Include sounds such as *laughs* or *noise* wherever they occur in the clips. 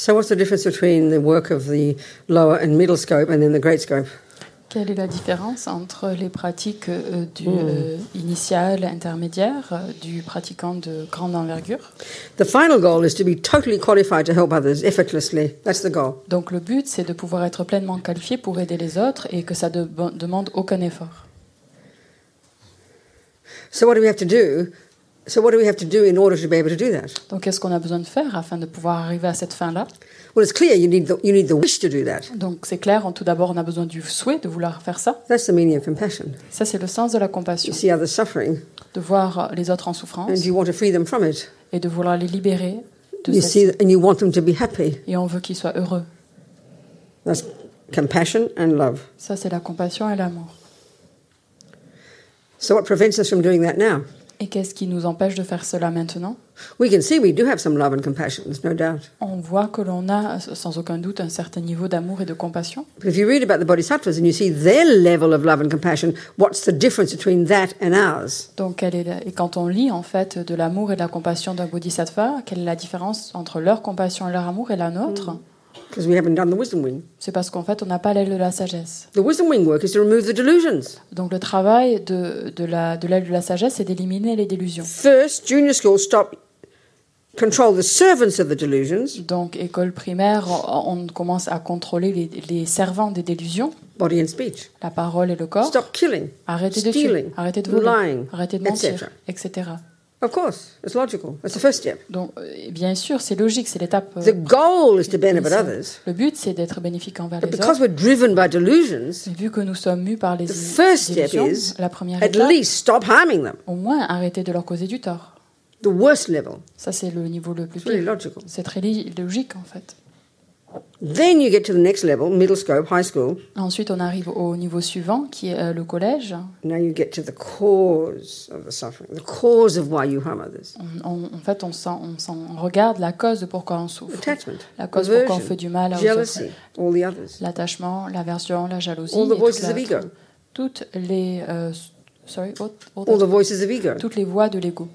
So, what's the difference between the work of the lower and middle scope and then the great scope? Quelle est la différence entre les pratiques euh, du Hmm. euh, initial, intermédiaire, euh, du pratiquant de grande envergure? The final goal is to be totally qualified to help others effortlessly. That's the goal. Donc le but, c'est de pouvoir être pleinement qualifié pour aider les autres et que ça ne demande aucun effort. So, what do we have to do? So, what do we have to do in order to be able to do that? Donc qu'est-ce qu'on a besoin de faire afin de pouvoir arriver à cette fin-là? Well, it's clear you need the, you need the wish to do that. Donc c'est clair, tout d'abord on a besoin du souhait de vouloir faire ça. That's the meaning of compassion. Ça c'est le sens de la You compassion, see others suffering de voir les autres en souffrance and you want to free them from it. et de vouloir les libérer de You cette... see, and you want them to be happy. Et on veut qu'ils soient heureux. That's compassion and love. Ça c'est la compassion et l'amour. So, what prevents us from doing that now? Et qu'est-ce qui nous empêche de faire cela maintenant? We can see we do have some love and compassion, there's no doubt. On voit que l'on a sans aucun doute un certain niveau d'amour et de compassion. But if you read about the bodhisattvas and you see their level of love and compassion, what's the difference between that and ours? Donc, quelle est la- et quand on lit en fait de l'amour et de la compassion d'un bodhisattva, quelle est la différence entre leur compassion et leur amour et la nôtre? Because we haven't done the wisdom wing. C'est parce qu'en fait, on n'a pas l'aile de la sagesse. The wisdom wing work is to remove the delusions. Donc, le travail de, de la de l'aile de la sagesse, c'est d'éliminer les délusions. First, junior school stop control the servants of the delusions, Donc, école primaire, on commence à contrôler les, les servants des délusions, body and speech. la parole et le corps. Stop killing, Arrêtez de stealing, tuer, arrêtez de voler, lying, arrêtez de mentir, etc. etc. Of course, it's logical. That's the first step. Donc, euh, bien sûr, c'est logique, c'est l'étape. euh, The goal is to benefit initiale. others. Le but, c'est d'être bénéfique envers But les because autres. we're driven by delusions, Et vu que nous sommes mus par les the first step illusions, is la première at étape, least stop harming them. au moins arrêter de leur causer du tort. The worst level. Ça, c'est le niveau le plus really pire. C'est très logique, en fait. Then you get to the next level, middle scope, high school. Ensuite, on arrive au niveau suivant, qui est euh, le collège. Now you get to the cause of the suffering, the cause of why you harm others. On- on- en fait, on, sent, on, on regarde la cause de pourquoi on souffre. Attachment, La cause pourquoi on aversion, fait du mal aux jealousy, all the others. L'attachement, l'aversion, la jalousie. All the voices la- of ego. Toutes les... euh, sorry, what- what- All the voices of ego. toutes les voix de l'ego.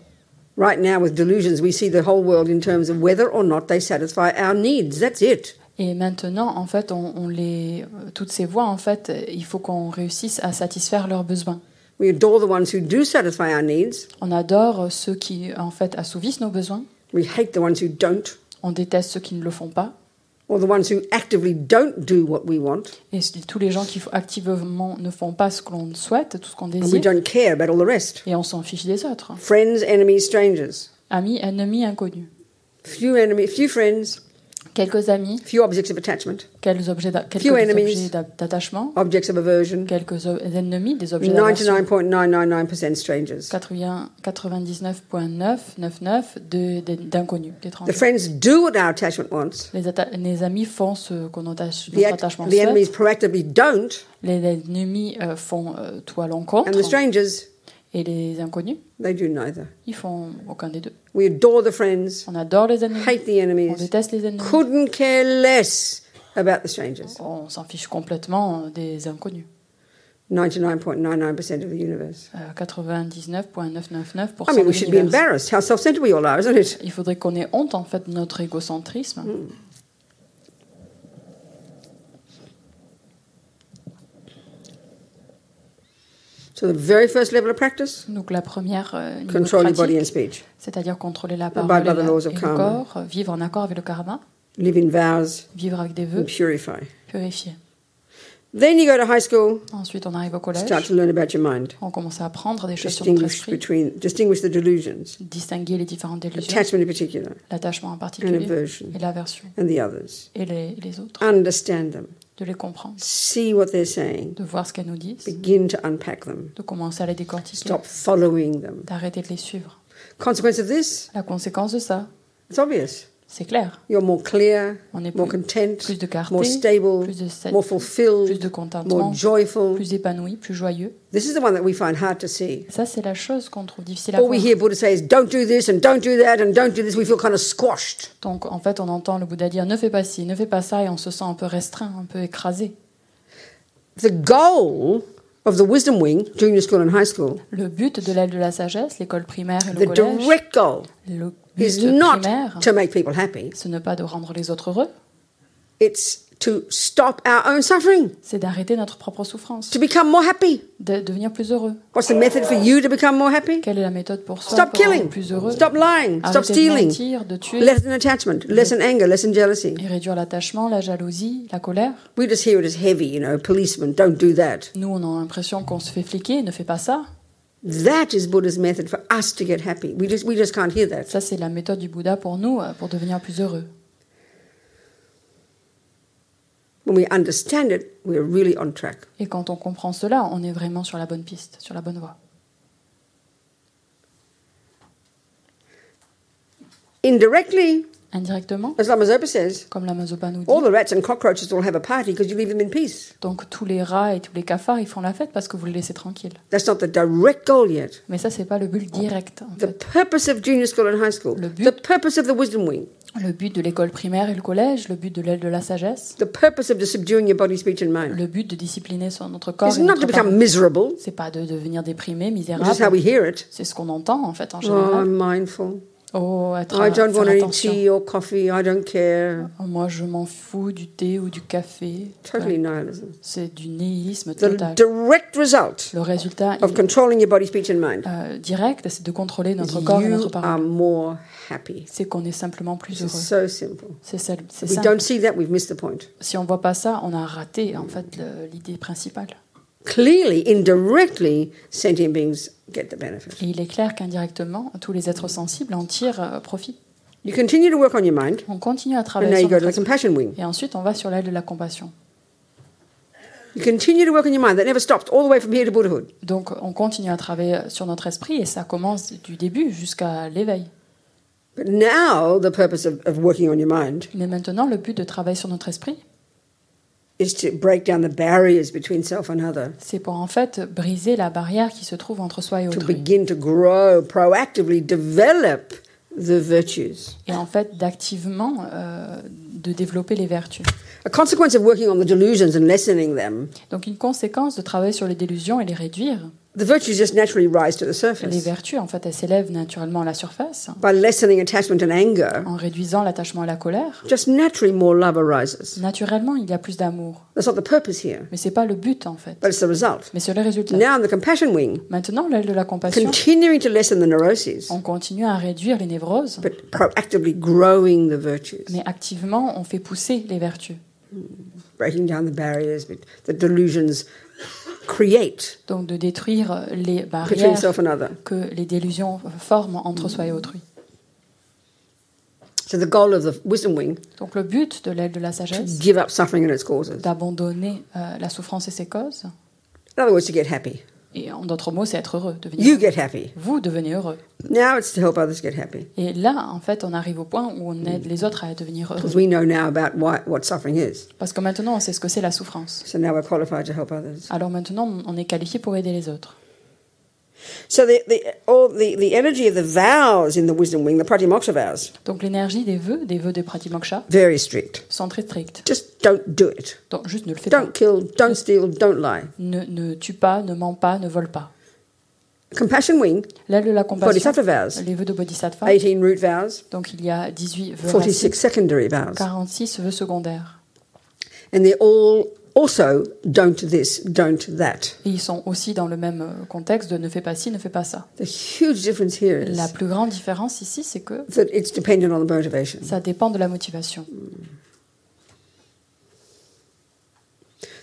Right now, with delusions, we see the whole world in terms of whether or not they satisfy our needs. That's it. Et maintenant, en fait, on, on les, toutes ces voix, en fait, il faut qu'on réussisse à satisfaire leurs besoins. We adore the ones who do satisfy our needs. On adore ceux qui, en fait, assouvissent nos besoins. We hate the ones who don't, On déteste ceux qui ne le font pas. or the ones who actively don't do what we want. Et tous les gens qui activement ne font pas ce que l'on souhaite, tout ce qu'on And we désire. don't care about all the rest. Et on s'en fiche des autres. Friends, enemies, strangers. Amis, ennemis, inconnus. Few enemies, few friends, Quelques amis, few objects of attachment, quelques objets d'attachement, objects of aversion. quelques ennemis, des objets d'aversion. 99.999% strangers. 80 99,999 de- de- d'inconnus, The friends do what our attachment wants. Les, amis font ce qu'on attache, notre attachement the enemies proactively don't. Les ennemis euh, font euh, tout à l'encontre. And the strangers, Et les inconnus, they do neither. ils font aucun des deux. We adore the friends, On adore les ennemis. hate the On enemies, déteste les ennemis. couldn't care less about the strangers. On s'en fiche complètement des inconnus. 99.99% of the universe. Euh, 99,999%. I mean, we should be embarrassed how self centered we all are, isn't it? Il faudrait qu'on ait honte en fait de notre égocentrisme. Hmm. So, the very first level of practice? Donc la première euh, niveau de control your body and pratique, speech, c'est-à-dire contrôler la Abide parole et, by the la- laws of et le karma. corps, euh, vivre en accord avec le karma, live in vows, vivre avec des and vœux, purify. purifier. Then you go to high school, Ensuite, on arrive au collège, start to learn about your mind, on commence à apprendre des choses sur notre distinguish esprit, between distinguish the delusions, distinguer les différentes délusions, attachment in particular, l'attachement en and particulier aversion, et l'aversion, and the others. et les, les autres, Understand them, de les comprendre, see what they're saying, de voir ce qu'elles nous disent, begin to unpack them, de commencer à les décortiquer, stop following them. d'arrêter de les suivre. Consequence of this, La conséquence de ça, it's obvious. C'est clair. You're more clear, On est more plus, content, plus de clarté, more stable, plus de, more plus fulfilled, de contentement, more joyful. plus épanoui, plus joyeux. This is the one that we find hard to see. Ça, c'est la chose qu'on trouve difficile à All voir. we hear Buddha say is, don't do this and don't do that and don't do this. We feel kind of squashed. Donc, en fait, on entend le Bouddha dire ne fais pas ci, ne fais pas ça, et on se sent un peu restreint, un peu écrasé. The goal of the wisdom wing, junior school and high school, Le but de l'aile de la sagesse, l'école primaire et le the collège, direct goal le is not primaire, to make people happy. ce n'est pas de rendre les autres heureux, It's to stop our own suffering, c'est d'arrêter notre propre souffrance, to become more happy. de devenir plus heureux. What's the method for you to become more happy? Quelle est la méthode pour soi Stop pour killing. plus heureux? Stop lying. Stop Arrêter de stealing. mentir, de tuer Lessen attachment. Lessen anger. Lessen jealousy. et réduire l'attachement, la jalousie, la colère. We just hear it as heavy, you know, policemen, don't do that. Nous, on a l'impression qu'on se fait fliquer, ne fais pas ça. That is Buddha's method for us to get happy. We just, we just can't hear that. Ça, c'est la méthode du Bouddha pour nous, euh, pour devenir plus heureux. When we understand it, we're really on track. Et quand on comprend cela, on est vraiment sur la bonne piste, sur la bonne voie. Indirectly, Indirectement, as Lama Zopa says, comme la Mazopa nous dit, all the rats and cockroaches will have a party because you leave them in peace. donc tous les rats et tous les cafards, ils font la fête parce que vous les laissez tranquilles. That's not the direct goal yet. Mais ça, c'est pas le but direct. en The fait. purpose of junior school and high school, Le but- the purpose of the wisdom wing, Le but de l'école primaire et le collège, le but de l'aile de la sagesse, the purpose of the subduing your body, speech, and mind le but de discipliner son, notre corps et not to become miserable, C'est pas de devenir déprimé, which is how misérable. we hear it. C'est ce qu'on entend en fait en Oh, général. I'm mindful. Oh, être I don't want any tea or coffee. I don't care. Oh, moi, je m'en fous du thé ou du café. Totally nihilism. C'est du nihilisme The total. direct result Le résultat of controlling your body, speech, and mind euh, direct, c'est de contrôler notre corps et notre are more happy. C'est qu'on est simplement plus heureux. so simple. C'est If we simple. don't see that, we've missed the point. Si on voit pas ça, on a raté en fait l'idée principale. Clearly, indirectly, sentient beings get the benefit. Et il est clair qu'indirectement, tous les êtres sensibles en tirent euh, profit. You continue to work on your mind, On continue à and now travailler you sur go to the esprit. compassion wing. Et ensuite, on va sur l'aile de la compassion. You continue to work on your mind. That never stops, all the way from here to Buddhahood. Donc, on continue à travailler sur notre esprit et ça commence du début jusqu'à l'éveil. But now, the purpose of, of working on your mind Mais maintenant, le but de travailler sur notre esprit, c'est pour en fait briser la barrière qui se trouve entre soi et to autrui. begin to grow, proactively develop the virtues. Et en fait, d'activement euh, de développer les vertus. A consequence of working on the delusions and lessening them, Donc, une conséquence de travailler sur les délusions et les réduire, the virtues just naturally rise to the les surface. vertus, en fait, elles s'élèvent naturellement à la surface By lessening attachment and anger, en réduisant l'attachement à la colère. just naturally more love arises. Naturellement, il y a plus d'amour. That's not the purpose here, Mais c'est pas le but, en fait. but it's the result. Mais c'est le résultat. Now, the compassion wing, Maintenant, l'aile de la compassion, continuing to lessen the neuroses, on continue à réduire les névroses, but proactively growing the virtues, mais activement, on fait pousser les vertus. breaking down the barriers the delusions create Donc, de détruire les between barrières self and other. que les délusions forment entre soi et autrui. So the goal of the wisdom wing Donc, le but de l'aile de la to sagesse, give up suffering and its causes. d'abandonner euh, la souffrance et ses causes. In other words, to get happy. Et en d'autres mots, c'est être heureux, devenir You get happy. Vous devenez heureux. Now it's to help others get happy. Et là, en fait, on arrive au point où on aide les autres à devenir Because heureux. we know now about why, what suffering is. Parce que maintenant, on sait ce que c'est la souffrance. So now we're qualified to help others. Alors maintenant, on est qualifié pour aider les autres. So the, the, all the, the energy of the vows in the wisdom wing, the pratimoksha vows, Donc l'énergie des vœux, des vœux de Pratimoksha, very strict. sont très strictes. Just don't do it. Donc juste ne le fais pas. Don't kill, don't steal, don't lie. Ne, ne tue pas, ne ment pas, ne vole pas. Compassion wing, L'aile de la compassion, bodhisattva vows, les vœux de Bodhisattva. 18 root vows, Donc il y a 18 vœux 46 racines, secondary vows. 46 vœux secondaires. And they're all also don't this, don't that. Et ils sont aussi dans le même euh, contexte de ne fais pas ci, ne fais pas ça. The huge difference here is La plus grande différence ici, c'est que that it's dependent on the motivation. ça dépend de la motivation.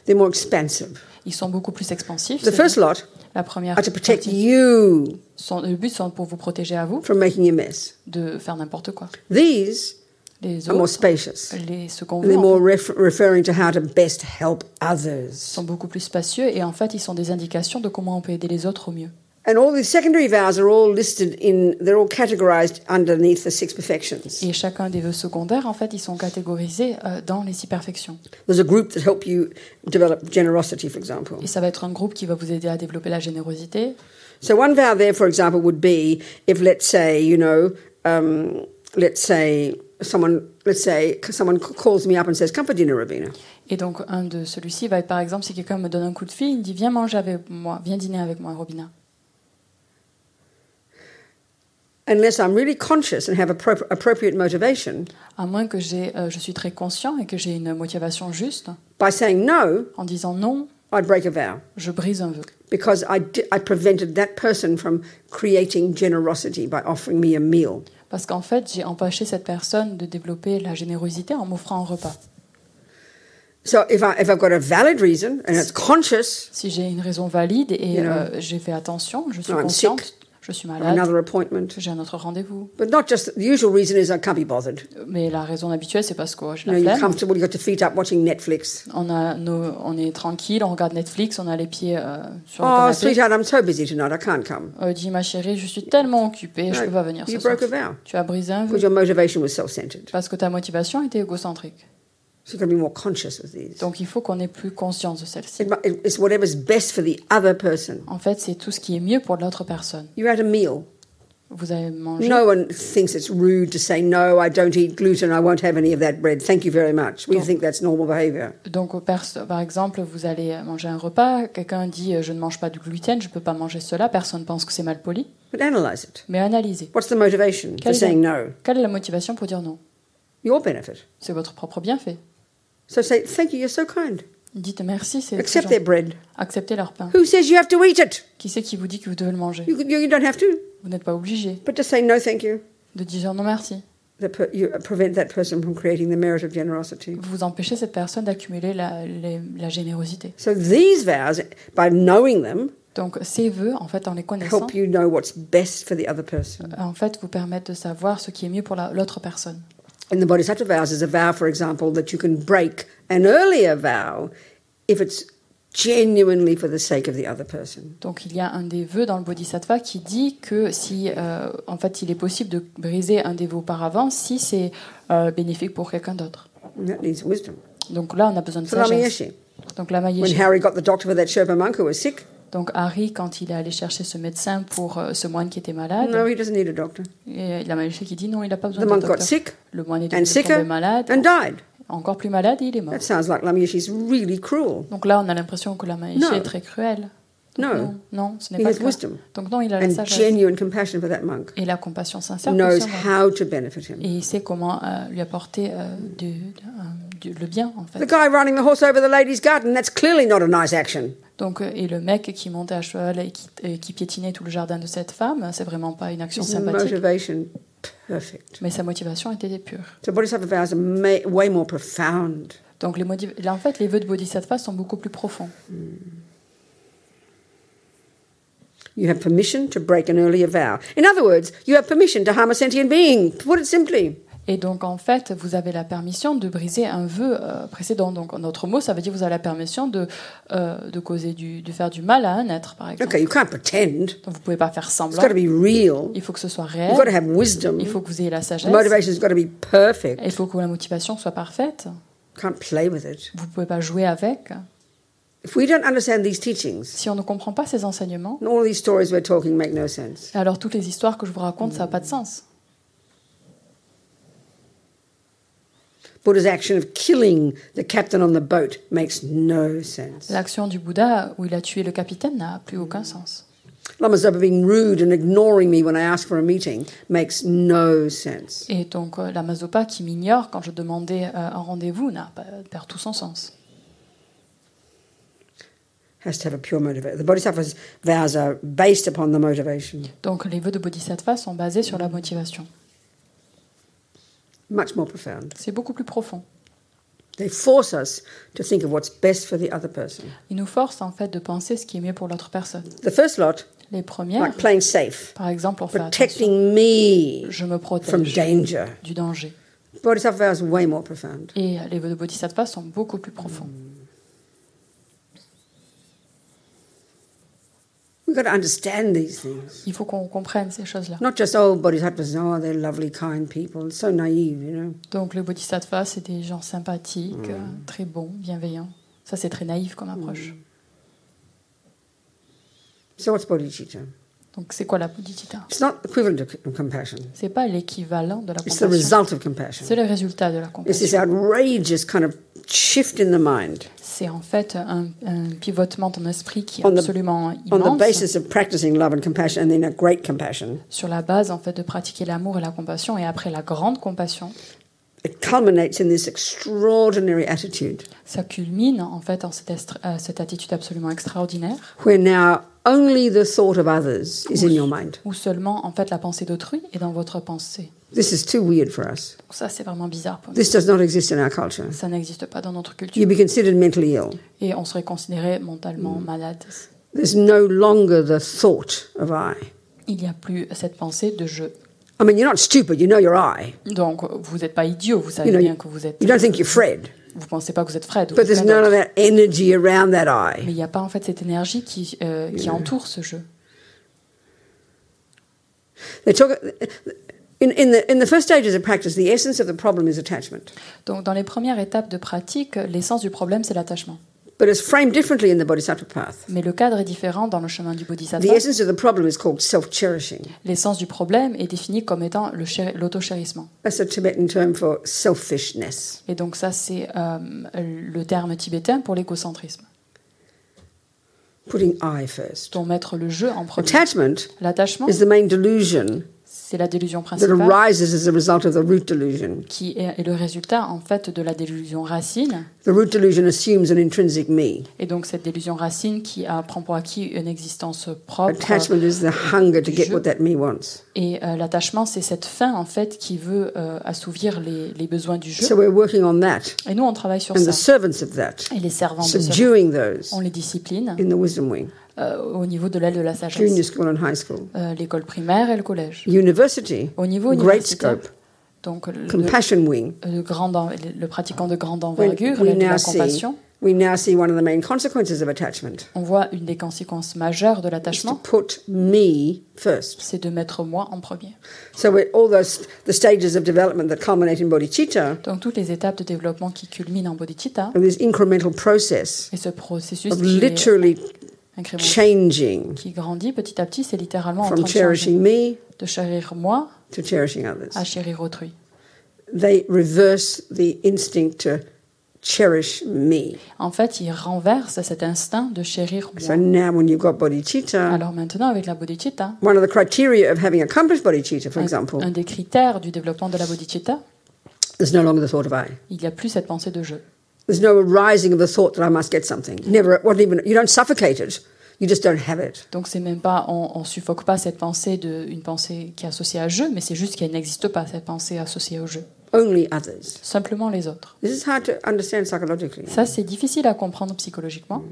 They're more expansive. Ils sont beaucoup plus expansifs. The first lot La première are to protect partie, you sont- le but sont pour vous protéger à vous from making a mess. de faire n'importe quoi. These Les are more autres, spacious. les vœux, en more ref- referring to how to best help others. sont beaucoup plus spacieux et en fait, ils sont des indications de comment on peut aider les autres au mieux. And all these secondary vows are all listed in, they're all categorized underneath the six perfections. Et chacun des vœux secondaires, en fait, ils sont catégorisés euh, dans les six perfections. There's a group that help you develop generosity, for example. Et ça va être un groupe qui va vous aider à développer la générosité. So one vow there, for example, would be if, let's say, you know, um, let's say someone, let's say someone calls me up and says, "Come for dinner, Rabina." Et donc, un de celui-ci va être, par exemple, si quelqu'un me donne un coup de fil, il me dit Viens manger avec moi, viens dîner avec moi, Robina. Unless I'm really conscious and have appro- appropriate motivation, À moins que j'ai, euh, je suis très conscient et que j'ai une motivation juste, by saying no, en disant non, I'd break a vow je brise un vœu. because I, I prevented that person from creating generosity by offering me a meal. Parce qu'en fait, j'ai empêché cette personne de développer la générosité en m'offrant un repas. So if, I, if I've got a valid reason and it's conscious, Si j'ai une raison valide et You know. euh, j'ai fait attention, je suis I'm consciente. Je suis malade, another appointment, j'ai un autre rendez-vous. but not just the usual reason is I can't be bothered. Mais la raison habituelle, c'est parce que j'ai You la flemme. On, a nos- on est tranquille, on regarde Netflix, on a les pieds euh, sur le Oh, canapé. sweetheart, I'm so busy tonight, I can't come. Euh, dis ma chérie, je suis tellement occupée, je No, peux pas venir ce you soir. broke a vow Tu as brisé un vœu because your motivation was self-centered. parce que ta motivation était égocentrique. So you've got to be more conscious of these. Donc il faut qu'on ait plus conscience de celle-ci. It's whatever's best for the other person. En fait, c'est tout ce qui est mieux pour l'autre personne. You're at a meal. Vous avez mangé. No one thinks it's rude to say, no, I don't eat gluten, I won't have any of that bread. Thank you very much. We Don't. think that's normal behavior. Donc, par exemple, vous allez manger un repas, quelqu'un dit euh, je ne mange pas de gluten, je ne peux pas manger cela, personne pense que c'est mal poli. But analyze it. Mais analysez. What's the motivation for Quelle est, saying la, no? quelle est la motivation pour dire non? Your benefit. C'est votre propre bienfait. So say, thank you, you're so kind. Dites merci, c'est Accept gentil. their bread. Acceptez leur pain. Who says you have to eat it? Qui c'est qui vous dit que vous devez le manger? You, you, you don't have to. Vous n'êtes pas obligé But just say no, thank you. de dire non merci. The per, you prevent that person from creating the merit of generosity. Vous empêchez cette personne d'accumuler la, les- la générosité. So these vows, by knowing them, Donc, ces vœux, en fait, en les connaissant, help you know what's best for the other person. en fait, vous permettent de savoir ce qui est mieux pour la- l'autre personne. And the Bodhisattva vows is a vow, for example, that you can break an earlier vow if it's genuinely for the sake of the other person. Donc il y a un des vœux dans le Bodhisattva qui dit que si, euh, en fait, il est possible de briser un des vœux auparavant si c'est euh, bénéfique pour quelqu'un d'autre. And that needs wisdom. Donc là, on a besoin de sagesse. Donc la when. Harry got the doctor for that Sherpa monk who was sick, Donc Harry, quand il est allé chercher ce médecin pour euh, ce moine qui était malade, no, he doesn't need a doctor. et la Mayeshi qui dit non, il n'a pas The besoin de docteur. sick Le moine est tombé malade, and died. encore plus malade, et il est mort. That sounds like Lamayeshi's really cruel. Donc là, on a l'impression que la Mayeshi No. est très cruelle. Donc No. non, non, ce n'est He pas has le wisdom Donc non, il a la and sagesse genuine compassion for that monk. et la compassion sincère pour ce moine. how to benefit him. Et il sait comment euh, lui apporter euh, du- du- du- le bien, en The fait. guy riding the horse over the lady's garden, that's clearly not a nice action. Donc, euh, et le mec qui montait à cheval et qui, et qui piétinait tout le jardin de cette femme, c'est vraiment pas une action sympathique. perfect. Mais sa motivation était pure. So Bodhisattva vows are way more profound. Donc, les motiv- en fait, les vœux de Bodhisattva sont beaucoup plus profonds. You have permission to break an earlier vow. In other words, you have permission to harm a sentient being. To put it simply, Et donc, en fait, vous avez la permission de briser un vœu euh, précédent. Donc, en autre mot, ça veut dire que vous avez la permission de, euh, de causer du, de faire du mal à un être, par exemple. okay, you can't pretend. Donc, vous pouvez pas faire semblant. be real. Il faut que ce soit You've got to réel. have wisdom. Il faut que vous ayez la The sagesse. motivation's got to be perfect. Il faut que la motivation soit parfaite. Can't play with it. Vous pouvez pas jouer avec. If we don't understand these teachings, Si on ne comprend pas ces enseignements, then all these stories we're talking make no sense. alors toutes les histoires que je vous raconte, ça n'a pas de sens. Buddha's action of killing the captain on the boat makes no sense. L'action du Bouddha où il a tué le capitaine n'a plus aucun sens. Lama Zopa being rude and ignoring me when I ask for a meeting makes no sense. Et donc euh, la Mazopa qui m'ignore quand je demandais euh, un rendez-vous n'a pas, perd tout son sens. Has to have a pure motivation. The Bodhisattva's vows are based upon the motivation. Donc les vœux de Bodhisattva sont basés sur la motivation. Much more profound. C'est beaucoup plus profond. They force us to think of what's best for the other person. Ils nous forcent en fait de penser ce qui est mieux pour l'autre personne. The first lot, Les premières, like playing safe, par exemple, on fait protecting me Je me from protège danger. du danger. Bodhisattva vows are way more profound. Et les vœux de Bodhisattva sont beaucoup plus profonds. We've got to understand these things. Il faut qu'on comprenne ces choses-là. Not just, Bodhisattvas, they're lovely, kind people. It's so naive, you know. Donc les bodhisattvas, c'est des gens sympathiques, euh, très bons, bienveillants. Ça, c'est très naïf comme approche. So what's bodhicitta? Donc c'est quoi la bodhicitta It's not equivalent to c- compassion. C'est pas l'équivalent de la It's the compassion. result of compassion. C'est le résultat de la It's this compassion. outrageous kind of shift in the mind C'est en fait un, un pivotement dans l'esprit qui est On the- absolument immense basis of practicing love and compassion and then a great compassion. sur la base en fait de pratiquer l'amour et la compassion et après la grande compassion, It culminates in this extraordinary attitude ça culmine en fait en cette, euh, cette attitude absolument extraordinaire where now only the thought of others is in your mind. où seulement en fait la pensée d'autrui est dans votre pensée. This is too weird for us. Ça c'est vraiment bizarre pour nous. This does not exist in our culture. Ça n'existe pas dans notre culture You'd be considered mentally ill. et on serait considéré mentalement Mm. malade. There's no longer the thought of I. Il n'y a plus cette pensée de je. I mean, you're not stupid, you know you're I. Donc vous n'êtes pas idiot, vous savez You know, bien que vous êtes. You don't think you're Fred, Vous pensez pas que vous êtes Fred. but there's none of that energy around that Mais I. il n'y a pas en fait cette énergie qui, euh, qui entoure ce jeu. They talk, in, in, the, in the first stages of practice, the essence of the problem is attachment. Donc dans les premières étapes de pratique, l'essence du problème c'est l'attachement. But it's framed differently in the Bodhisattva path. Mais le cadre est différent dans le chemin du The Bodhisattva. essence of the problem is called self cherishing. L'essence du problème est définie comme étant l'autochérissement. That's a Tibetan term for selfishness. Et donc ça c'est euh, le terme tibétain pour l'égocentrisme. Putting I first. Donc mettre le jeu en premier. Attachment L'attachement, is the main delusion c'est la délusion principale qui est, le résultat en fait de la délusion racine. The root delusion assumes an intrinsic me. Et donc cette délusion racine qui prend pour acquis une existence propre. Attachment is the hunger to get what that me wants. Et euh, l'attachement, c'est cette fin en fait qui veut euh, assouvir les, les besoins du jeu. So we're working on that Et nous, on travaille sur and the ça. servants of that, Et les servants de ça, on les discipline euh, au niveau de l'aile de la junior sagesse. school and high school. Euh, L'école primaire et le collège. University, Au niveau great universitaire, scope, donc le, compassion wing. le grand en- le pratiquant de grande envergure, we de now la see, compassion, we now see one of the main consequences of attachment on voit une des conséquences majeures de l'attachement, c'est de mettre moi en premier. So all those the stages of development that culminate in bodhicitta Donc toutes les étapes de développement qui culminent en bodhicitta, this incremental process et ce processus of qui, est changing qui grandit petit à petit, c'est littéralement en train from de changer. me De chérir moi to cherishing others. à chérir autrui. They reverse the instinct to cherish me. En fait, il renverse cet instinct de chérir So moi. now, when you've got bodhicitta, Alors maintenant, avec la bodhicitta, one of the criteria of having accomplished bodhicitta, for un, example, un des critères du développement de la bodhicitta, there's no longer the thought of I. il n'y a plus cette pensée de je. There's no arising of the thought that I must get something. Never, what even, you don't suffocate it. You just don't have it. Donc c'est même pas, on, on suffoque pas cette pensée de, une pensée qui est associée à je, mais c'est juste qu'elle n'existe pas cette pensée associée au je. Only others. Simplement les autres. This is hard to understand psychologically. Ça, c'est difficile à comprendre psychologiquement.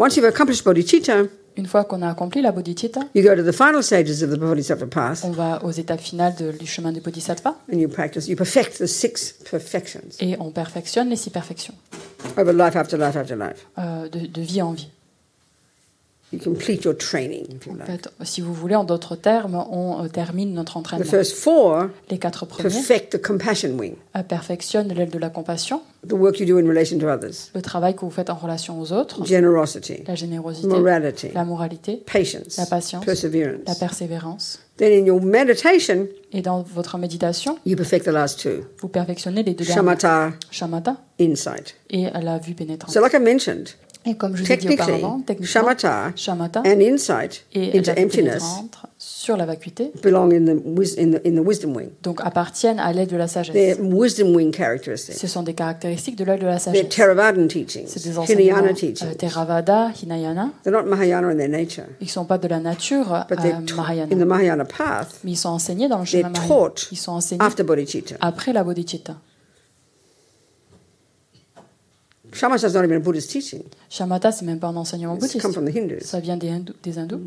Once you've accomplished bodhicitta, Une fois qu'on a accompli la bodhicitta, you go to the final stages of the bodhisattva path on va aux étapes finales de- du chemin du bodhisattva and you practice, you perfect the six perfections et on perfectionne les six perfections over life after life after life. euh, de, de vie en vie. You complete your training, if you En like. fait, si vous voulez, en d'autres termes, on euh, termine notre The entraînement. first four Les quatre premiers perfect the compassion wing, euh, perfectionnent l'aile de la compassion, the work you do in relation to others, le travail que vous faites en relation aux autres, generosity, la générosité, morality, la moralité, patience, la patience, perseverance. la persévérance. Then in your meditation, Et dans votre méditation, you perfect the last two vous perfectionnez les deux derniers, shamatha, shamatha insight. et la vue pénétrante. So, like I mentioned, Et comme je vous ai dit technically, auparavant, techniquement, shamatha shamatha and insight et into emptiness sur la vacuité, belong in the, in the, in the wisdom wing. donc appartiennent à l'aile de la sagesse. They're wisdom wing characteristics. Ce sont des caractéristiques de l'aile de la sagesse. Theravadan teachings, C'est des enseignements Hinayana euh, teachings. Theravada, Hinayana. They're not Mahayana in their nature, Ils ne sont pas de la nature but euh, Mahayana. in the Mahayana path Mais ils sont enseignés dans le chemin Mahayana. taught Ils sont enseignés after bodhicitta. après la bodhicitta. Shamatha is not even a Buddhist teaching. Shamatha, c'est même pas un enseignement It's bouddhiste. come from the Hindus. Ça vient des hindous. Des hindous.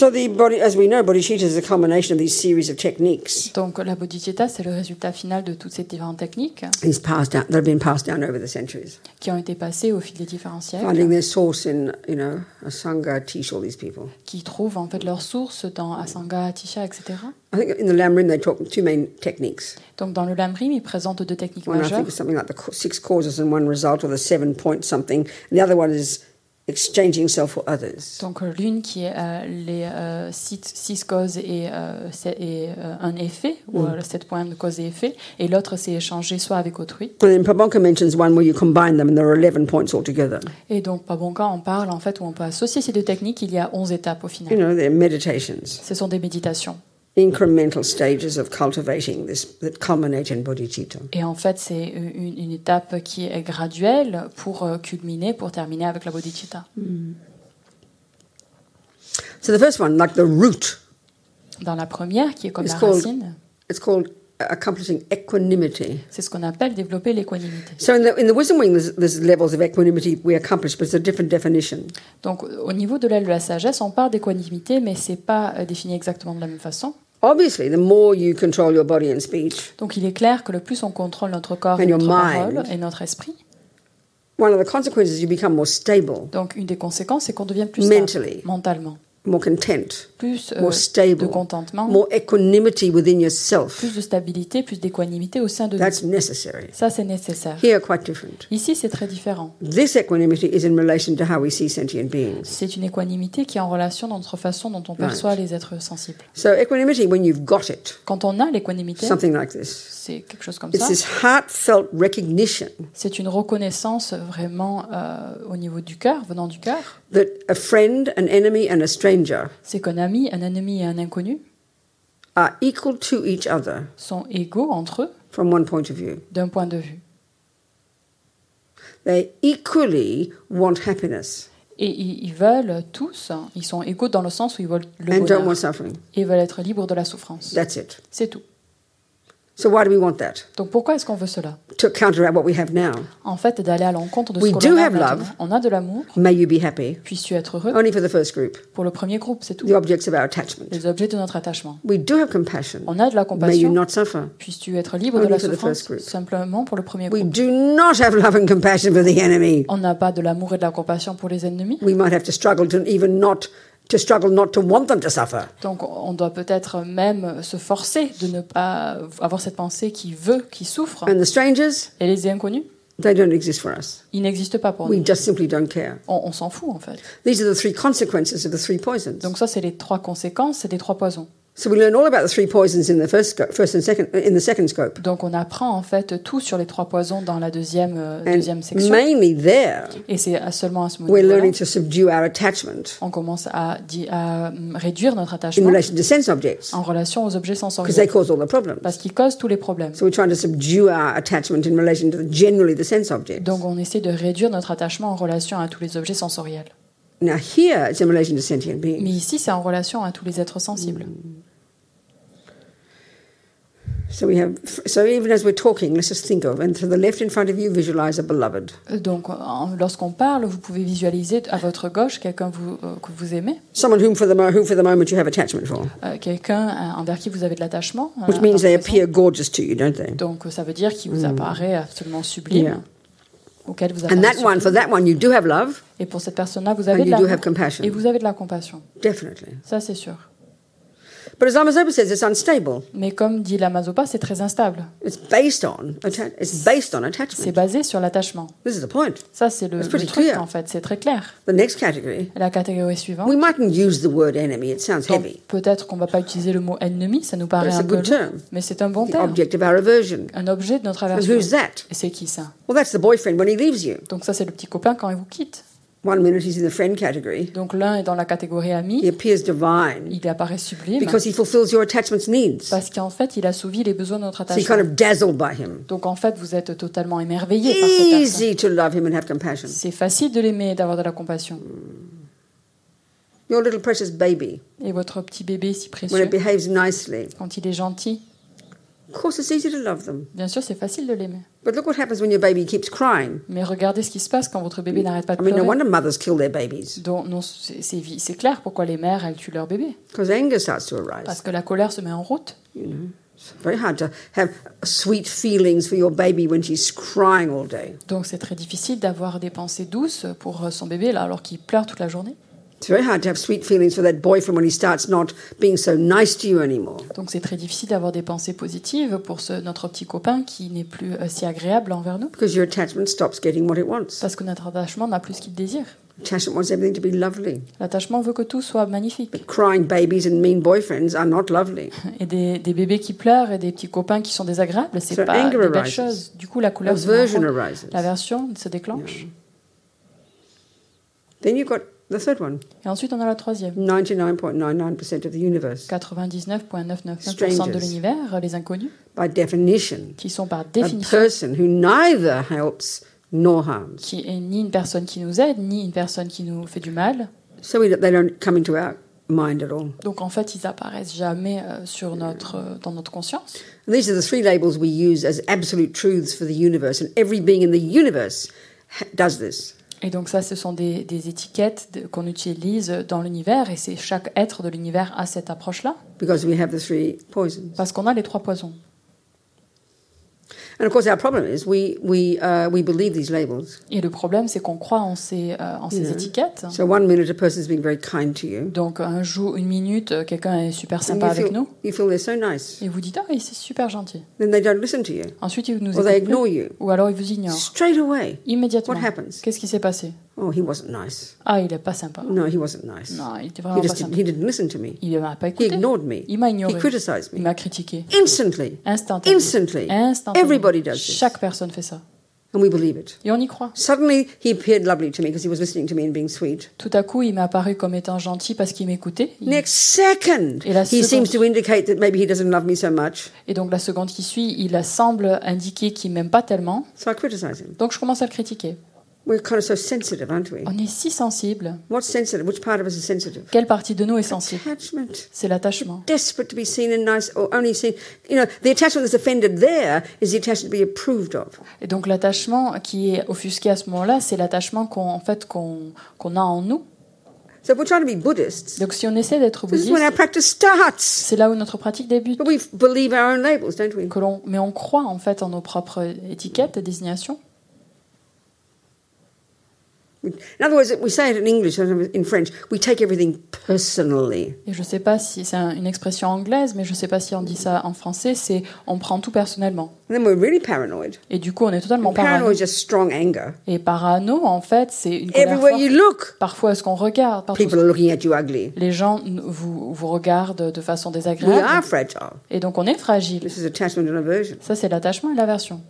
So the body, as we know, bodhicitta is a culmination of these series of techniques. Donc la bodhicitta, c'est le résultat final de toutes ces différentes techniques These passed down, that have been passed down over the centuries, qui ont été passées au fil des différents siècles, finding their source in, you know, Asanga, Tish, all these people. qui trouvent en fait leur source dans Asanga, Atisha, etc. I think in the Lamrim they talk two main techniques. Donc dans le Lamrim, ils présentent deux techniques One I majeures. think is something like the six causes and one result, or the seven point something. And the other one is exchanging self for others. Donc euh, l'une qui est euh, les euh, six, six causes et, euh, et, euh, un effet, ou euh, sept points de cause et effet, et l'autre c'est échanger soit avec autrui. And then Prabhupada mentions one where you combine them and there are 11 points altogether. Et donc Pabonka en parle en fait où on peut associer ces deux techniques, il y a 11 étapes au You final. know, they're meditations, Ce sont des méditations. Incremental stages of cultivating this that culminate in bodhicitta. Et en fait c'est une, une étape qui est graduelle pour euh, culminer, pour terminer avec la bodhicitta. So the first one, like the root, Dans la première, qui est comme It's la called- racine, it's called accomplishing equanimity. c'est ce qu'on appelle développer l'équanimité. So in the, in the wisdom wing, there's, there's levels of equanimity we accomplish, but it's a different definition. Donc au niveau de l'aile de la sagesse, on parle d'équanimité, mais c'est pas euh, défini exactement de la même façon. Obviously, the more you control your body and speech, Donc il est clair que le plus on contrôle notre corps et notre mind. parole et notre esprit, one of the consequences you become more stable, donc une des conséquences, c'est qu'on devient plus stable Mentally. mentalement, more content, plus euh, more de stable, contentement, more equanimity within yourself. plus de stabilité, plus d'équanimité au sein de nous. That's necessary. Ça, c'est nécessaire. Here, quite different. Ici, c'est très différent. This equanimity is in relation to how we see sentient beings. C'est une équanimité qui est en relation dans notre façon dont on perçoit les êtres sensibles. So, equanimity, when you've got it, Quand on a l'équanimité, something like this, c'est quelque chose comme it's ça. this heartfelt recognition C'est une reconnaissance vraiment euh, au niveau du cœur, venant du cœur. that a friend, an enemy, and a stranger C'est qu'un ami, un ennemi et un inconnu are equal to each other sont égaux entre eux from one point of view. d'un point de vue. They equally want happiness Et ils, ils veulent tous, hein, ils sont égaux dans le sens où ils veulent le and don't bonheur want suffering. et veulent être libres de la souffrance. That's it. C'est tout. So, why do we want that? Donc pourquoi est-ce qu'on veut cela? To counteract what we have now. En fait, d'aller à l'encontre de ce We qu'on do a have maintenant. love. On a de l'amour, May you be happy. puisses-tu être heureux Only for the first group, Pour le premier groupe, c'est tout. the objects of our attachment. Les objets de notre attachement. We do have compassion. On a de la May you compassion, not suffer. puisses-tu être libre de Only la for the souffrance first group. simplement pour le premier We groupe. do not have love and compassion for the enemy. On n'a pas de l'amour et de la compassion pour les ennemis. We might have to struggle to even not to struggle not to want them to suffer. Donc on doit peut-être même se forcer de ne pas avoir cette pensée qui veut, qui souffre. And the strangers, Et les inconnus, they don't exist for us. ils n'existent pas pour We nous. just simply don't care. On, on s'en fout en fait. These are the three consequences of the three poisons. Donc ça, c'est les trois conséquences, c'est les trois poisons. So we learn all about the three poisons in the first scope, first and second in the second scope, Donc on apprend en fait tout sur les trois poisons dans la deuxième, euh, deuxième section. mainly there Et c'est seulement à ce we're moment-là learning to subdue our attachment on commence à, à, hum, réduire notre in attachement relation to sense objects en relation aux objets because they sensoriels. cause all the problems. Parce qu'ils causent tous les problèmes. So we're trying to subdue our attachment in relation to the, generally the sense objects. Donc on essaie de réduire notre attachement en relation à tous les objets sensoriels. Now here it's in relation to sentient beings. Mais ici, c'est en relation à tous les êtres sensibles. So we have. So even as we're talking, let's just think of, and to the left in front of you, visualize a beloved, Donc en- lorsqu'on parle, vous pouvez visualiser à votre gauche quelqu'un vous, euh, que vous aimez, someone whom for the who for the moment you have attachment for, euh, quelqu'un euh, envers qui vous avez de l'attachement. euh, which means they appear gorgeous to you, don't they? Donc ça veut dire qu'il vous apparaît absolument sublime, Yeah. auquel vous And that one, for that one, you do have love, Et pour cette personne-là, vous and avez de you do have compassion, et vous avez de la compassion. definitely. Ça, c'est sûr. But says, it's unstable. Mais comme dit la Mazopa, c'est très instable. It's based on it's based on C'est attachment. basé sur l'attachement. This is the point. Ça, c'est le, le pretty truc, clear. en fait. C'est très clair. The next category, La catégorie suivante. we mightn't use the word enemy. It sounds Donc, heavy. peut-être qu'on va pas utiliser le mot ennemi, ça nous paraît it's a un peu term. mais c'est un bon The terme. object of our aversion. Un objet de notre aversion. who's that? Et c'est qui ça? Well, that's the boyfriend when he leaves you. Donc ça, c'est le petit copain quand il vous quitte. One minute he's in the friend category. Donc l'un est dans la catégorie He ami, appears divine il apparaît sublime, because he fulfills your attachment's needs. parce qu'en fait, il assouvit les besoins de notre So you're attachement. kind of dazzled by him. Donc en fait, vous êtes totalement émerveillé par cette personne. Easy to love him and have compassion. C'est facile de l'aimer et d'avoir de la compassion. Your little precious baby, Et votre petit bébé si when précieux, it behaves nicely, quand il est gentil, bien sûr, c'est facile de l'aimer. But look what happens when your baby keeps crying. Mais regardez ce qui se passe quand votre bébé n'arrête pas I de mean, no pleurer. wonder mothers kill their babies Donc, non, c'est clair pourquoi les mères, elles tuent leur bébé. because anger starts to arise. Parce que la colère se met en route. Donc c'est très difficile d'avoir des pensées douces pour son bébé là alors qu'il pleure toute la journée. It's very hard to have sweet feelings for that boyfriend when he starts not being so nice to you anymore. Donc c'est très difficile d'avoir des pensées positives pour ce, notre petit copain qui n'est plus euh, si agréable envers nous. Because your attachment stops getting what it wants. Parce que notre attachement n'a plus ce qu'il désire. Attachment wants everything to be lovely. L'attachement veut que tout soit magnifique. But crying babies and mean boyfriends are not lovely. Et des, des bébés qui pleurent et des petits copains qui sont désagréables, c'est So pas anger des belles arises. choses. Du coup, la couleur arises. L'aversion se déclenche. Then you've got the third one Et ensuite, on a la troisième. 99.99% of the universe. 99,999% de l'univers, les inconnus, By definition, qui sont par a définition, person who neither helps nor harms. qui est ni une personne qui nous aide, ni une personne qui nous fait du mal. So we, they don't come into our mind at all. Donc en fait, ils apparaissent jamais euh, sur notre, euh, dans notre conscience. And these are the three labels we use as absolute truths for the universe, and every being in the universe does this. Et donc ça, ce sont des, des étiquettes qu'on utilise dans l'univers, et c'est chaque être de l'univers a cette approche-là, because we have the three poisons. parce qu'on a les trois poisons. And of course, our problem is we, we, uh, we believe these labels. Et le problème, c'est qu'on croit en ces, euh, en ces étiquettes. So one minute a person's being very kind to you, Donc un jour, une minute, euh, quelqu'un est super sympa avec feel, nous, you feel they're so nice. et vous dites ah, oui, c'est super gentil. Then they don't listen to you, Ensuite, il nous or they ignore you. ou alors il vous ignore Straight away. immédiatement. What happens? Qu'est-ce qui s'est passé? Oh, he wasn't nice. Ah, il est pas sympa. No, he wasn't nice. Non, il était He vraiment pas just didn't, sympa. he didn't listen to me. Il m'a pas He écouté. ignored me. Il m'a He ignoré. criticized Il me. m'a critiqué. Instantly. Instantanément. Instantly. Instantanément. Everybody does this. Chaque personne fait ça. And we believe it. Et on y croit. Suddenly, he appeared lovely to me because he was listening to me and being sweet. Tout à coup, il m'est apparu comme étant gentil parce qu'il m'écoutait. Il- Next second, Et la he seconde- seems to indicate that maybe he doesn't love me so much. Et donc la seconde qui suit, il semble indiquer qu'il m'aime pas tellement. So I criticize him. Donc je commence à le critiquer. We're kind of so sensitive, aren't we? On est si sensible. What's sensitive? Which part of us is sensitive? Quelle partie de nous est sensible? Attachment. C'est l'attachement. Desperate to be seen and nice, or only seen. You know, the attachment that's offended there is the attachment to be approved of. Et donc l'attachement qui est offusqué à ce moment-là, c'est l'attachement qu'on en fait qu'on qu'on a en nous. So if we're trying to be Buddhists, Donc si on essaie d'être this is when our bouddhiste, practice starts. c'est là où notre pratique débute. But we believe our own labels, don't we? Que l'on, mais on croit en fait en nos propres étiquettes, désignations. In other words, we say it in English in French. We take everything personally. Et je sais pas si c'est un- une expression anglaise, mais je sais pas si on dit ça en français. C'est on prend tout personnellement. And then we're really paranoid. Et du coup, on est totalement Paranoid parano. is just strong anger. Et parano, en fait, c'est une colère Everywhere you forte. look, Parfois, est-ce qu'on regarde? People are looking at you ugly. Les gens vous, vous regardent de façon We désagréable. are fragile. Et donc, on est fragile. This is attachment and aversion. Ça, c'est l'attachement et l'aversion.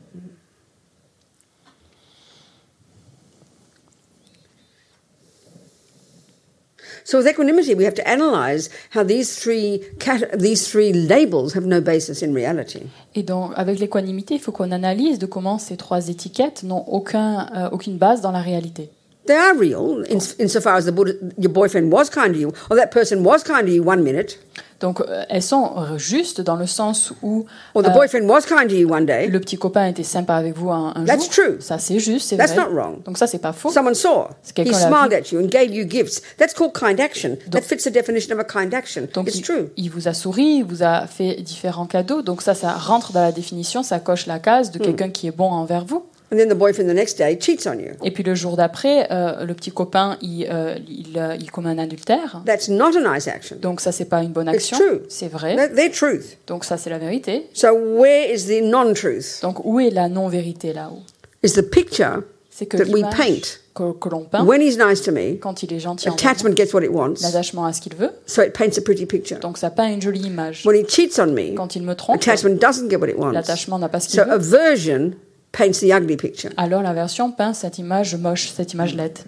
So with equanimity, we have to analyze how these three these three labels have no basis in reality. Et donc, avec l'équanimité, il faut qu'on analyse de comment ces trois étiquettes n'ont aucun, euh, aucune base dans la réalité. They are real in, insofar as the Buddha, your boyfriend was kind to you, or that person was kind to you one minute, Donc, euh, elles sont justes dans le sens où or the euh, boyfriend was kind to you one day. le petit copain était sympa avec vous un, un That's jour. true. Ça, c'est juste, c'est That's vrai. not wrong. Donc ça, c'est pas faux. Someone saw. He smiled at you and gave you gifts. That's called kind action. That fits the definition of a kind action. Donc it's il, true. il vous a souri, il vous a fait différents cadeaux. Donc ça, ça rentre dans la définition, ça coche la case de Hmm. quelqu'un qui est bon envers vous. And then the boyfriend the next day cheats on you. Et puis le jour d'après, euh, le petit copain, il, euh, il, euh, il commet un adultère. That's not a nice action. Donc ça, c'est pas une bonne It's action. C'est vrai. They're, they're truth. Donc ça, c'est la vérité. So where is the non-truth? Donc où est la non-vérité là-haut? Is the picture C'est que that we paint. que, que l'on peint, when he's nice to me, quand il est gentil attachment gets what it wants. l'attachement à ce qu'il veut. So it paints a pretty picture. Donc ça peint une jolie image. When he cheats on me, Quand il me trompe, attachment doesn't get what it wants. l'attachement n'a pas ce qu'il So veut. aversion paints the ugly picture. Alors l'aversion peint cette image moche, cette image laide.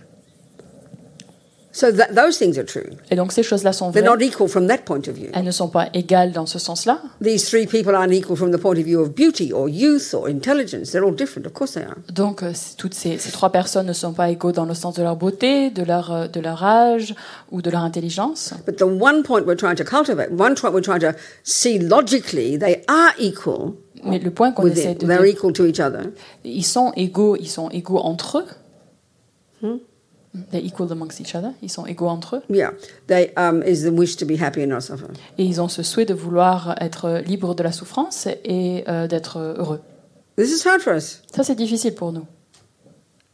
So that, those things are true. Et donc ces choses-là sont They're vraies. not equal from that point of view. Elles ne sont pas égales dans ce sens-là. These three people aren't equal from the point of view of beauty or youth or intelligence. They're all different. Of course they are. Donc euh, toutes ces, ces trois personnes ne sont pas égaux dans le sens de leur beauté, de leur, euh, de leur âge ou de leur intelligence. But the one point we're trying to cultivate, one point we're trying to see logically, they are equal Mais le point qu'on essaie de... They're equal to each other. Ils sont égaux, ils sont égaux entre eux. They're equal amongst each other. Ils sont égaux entre eux. Yeah. They um, is the wish to be happy and not suffer. Et ils ont ce souhait de vouloir être libres de la souffrance et euh, d'être heureux. This is hard for us. Ça, c'est difficile pour nous.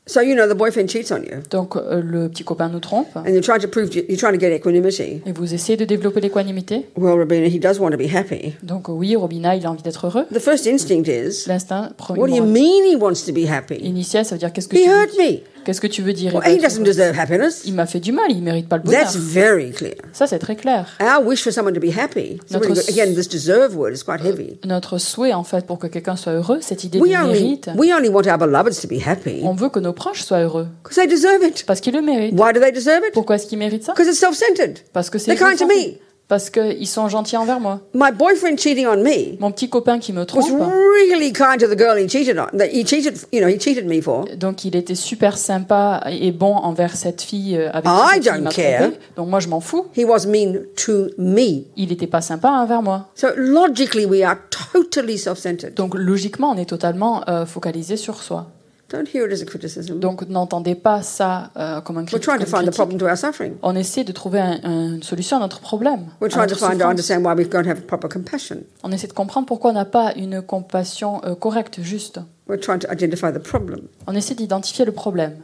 So you know the boyfriend cheats on you, Donc euh, le petit copain nous trompe. and you're trying to prove you're trying to get equanimity. Et vous essayez de développer l'équanimité. Well, Rabina, he does want to be happy. Donc oui, Robina, il a envie d'être heureux. The first instinct is, L'instinct what do you premier mean he wants to be happy? initial, ça veut dire qu'est-ce que He tu hurt me. Qu'est-ce que tu veux dire Well, he doesn't deserve happiness. Il m'a fait du mal, il mérite pas le bonheur. That's very clear. Ça, c'est très clair. Our wish for someone to be happy. really Notre. Again, this deserve word is quite heavy. Notre souhait, en fait, pour que quelqu'un soit heureux, cette idée We de only, mérite, we only want our beloveds to be happy on veut que nos proches soient heureux. because they deserve it. Parce qu'ils le méritent. Why do they deserve it? Pourquoi est-ce qu'ils méritent ça? Because it's self-centered. Parce que c'est They're kind to me. Parce qu'ils sont gentils envers moi. My boyfriend cheating on me Mon petit copain qui me was trompe, really kind to the girl he cheated on. That he cheated, you know, he cheated me for. donc il était super sympa et bon envers cette fille euh, avec I qui don't m'a care. trompé. Donc moi, je m'en fous. He was mean to me. Il n'était pas sympa envers moi. So logically, we are totally self-centered. Donc logiquement, on est totalement euh, focalisé sur soi. Don't hear it as a criticism. Donc n'entendez pas ça euh, comme un We're trying to find the critique. problem to our suffering. On essaie de trouver un- un- une solution à notre problème. We're à trying to notre find to souffrance. understand why we don't have proper compassion. On essaie de comprendre pourquoi on n'a pas une compassion euh, correcte, juste. We're trying to identify the problem. On essaie d'identifier le problème.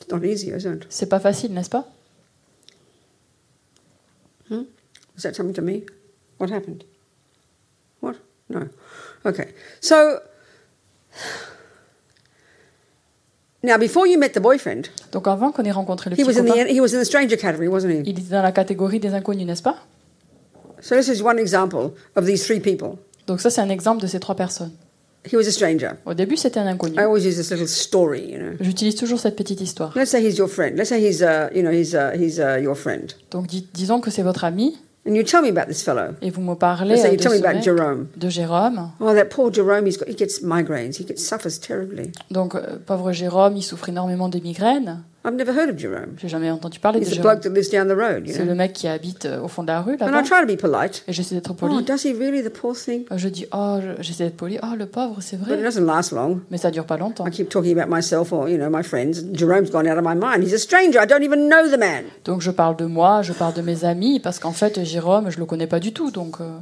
It's not easy, is it? C'est pas facile, n'est-ce pas? Is that something to me? What happened? What? No. Okay. So now, before you met the boyfriend, Donc avant qu'on ait rencontré le he petit was in copain, the he was in the stranger category, wasn't he? il était dans la catégorie des inconnus, n'est-ce pas? So this is one example of these three people. Donc ça, c'est un exemple de ces trois personnes. He was a stranger. Au début, c'était un inconnu. I always use this little story, you know. J'utilise toujours cette petite histoire. Let's say he's your friend. Let's say he's, uh, you know, he's, uh, he's uh, your friend, Donc dis- disons que c'est votre ami and you tell me about this fellow. et vous me parlez euh, you de, tell me about mec, Jerome. de Jérôme. Oh, that poor Jerome. He's got he gets migraines. He gets suffers terribly. Donc euh, pauvre Jérôme, il souffre énormément de migraines. I've never heard of Jerome. J'ai jamais entendu parler de He's a Jérôme. bloke that lives down the road, you C'est le mec qui habite euh, au fond de la rue And là-bas. I try to be polite. Et j'essaie d'être Oh, poli. does he really, the poor thing? Je dis, oh, je- j'essaie d'être poli. Oh, le pauvre, c'est But it vrai. doesn't last long. Mais ça dure pas longtemps. I keep talking about myself or, you know, my friends. Jerome's gone out of my mind. He's a stranger. I don't even know the man. Donc je parle de moi, je parle de mes amis, parce qu'en fait, Jérôme, je le connais pas du tout. Donc, euh,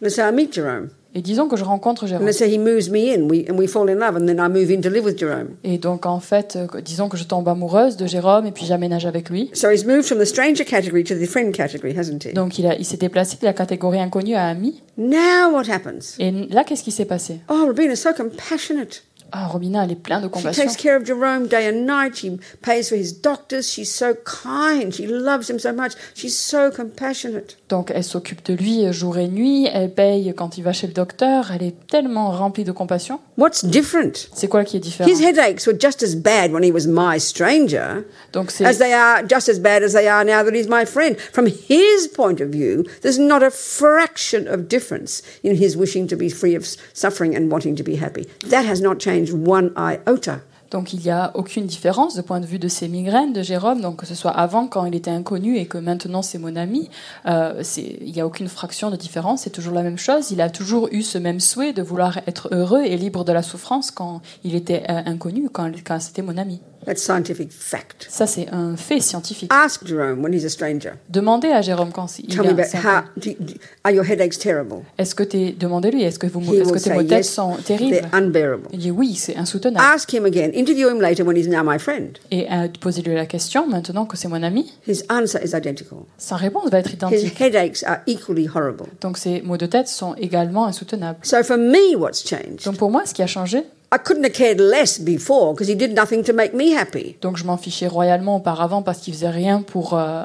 Let's say I meet Jerome. Et disons que je rencontre And Jérôme. let's say he moves me in we, and we fall in love and then I move in to live with Jerome. Et donc, en fait, euh, disons que je tombe amoureuse de Jérôme et puis j'aménage avec lui. So he's moved from the stranger category to the friend category, hasn't he? Donc, il, a- il s'est déplacé de la catégorie inconnue à ami. Now what happens? Et là, qu'est-ce qui s'est passé? Oh, Robina's so compassionate. Ah, Robina, elle est pleine de She compassion. takes care of Jerome day and night. She pays for his doctors. She's so kind. She loves him so much. She's so compassionate. Donc, elle s'occupe de lui jour et nuit. Elle paye quand il va chez le docteur. Elle est tellement remplie de compassion. What's different? C'est quoi qui est différent? His headaches were just as bad when he was my stranger Donc, c'est as they are just as bad as they are now that he's my friend. From his point of view, there's not a fraction of difference in his wishing to be free of suffering and wanting to be happy. That has not changed Donc il n'y a aucune différence de point de vue de ses migraines de Jérôme, donc que ce soit avant quand il était inconnu et que maintenant c'est mon ami, euh, il n'y a aucune fraction de différence, c'est toujours la même chose. Il a toujours eu ce même souhait de vouloir être heureux et libre de la souffrance quand il était euh, inconnu, quand c'était mon ami. That's scientific fact. Ça c'est un fait scientifique. Ask Jerome when he's a stranger. Demandez à Jérôme quand il Tell me est about c'est how inconnu. do, do, are your headaches terrible? Est-ce que t'es demandez-lui, est-ce que vous est-ce que tes maux de tête sont terribles? They're unbearable. Il dit oui, c'est insoutenable. Ask him again. Interview him later when he's now my friend. Et euh, posez-lui la question maintenant que c'est mon ami. His answer is identical. Sa réponse va être His identique. headaches are equally horrible. Donc ces maux de tête sont également insoutenables. So for me, what's changed? Donc pour moi, ce qui a changé, I couldn't have cared less before because he did nothing to make me happy. donc je m'en fichais royalement auparavant parce qu'il faisait rien pour, euh,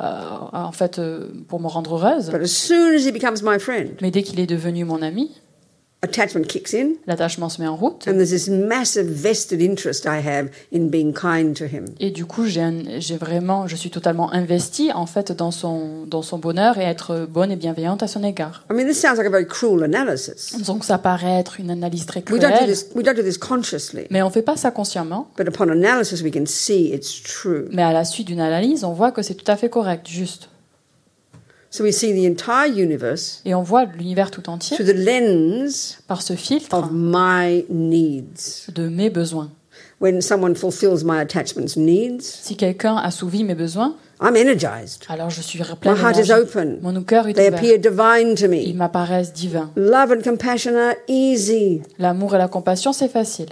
en fait, euh, pour me rendre heureuse. But as soon as he becomes my friend, Mais dès qu'il est devenu mon ami, attachment kicks in, l'attachement se met en route. and there's this massive vested interest I have in being kind to him. Et du coup, j'ai vraiment, je suis totalement investie en fait dans son, dans son bonheur et être bonne et bienveillante à son égard. I mean, this sounds like a very cruel analysis. Donc ça paraît être une analyse très We don't do cruelle, this. We don't do this consciously, mais on fait pas ça consciemment. but upon analysis, we can see it's true. Mais à la suite d'une analyse, on voit que c'est tout à fait correct, juste. So we see the entire universe Et on voit l'univers tout entier through the lens par ce filtre of my needs. de mes besoins. When someone fulfills my attachment's needs, Si quelqu'un assouvit mes besoins, I'm energized. alors je suis My plein heart is open. Mon cœur est They ouvert. appear divine to Ils me. m'apparaissent divins. Love and compassion are easy L'amour et la compassion, c'est facile.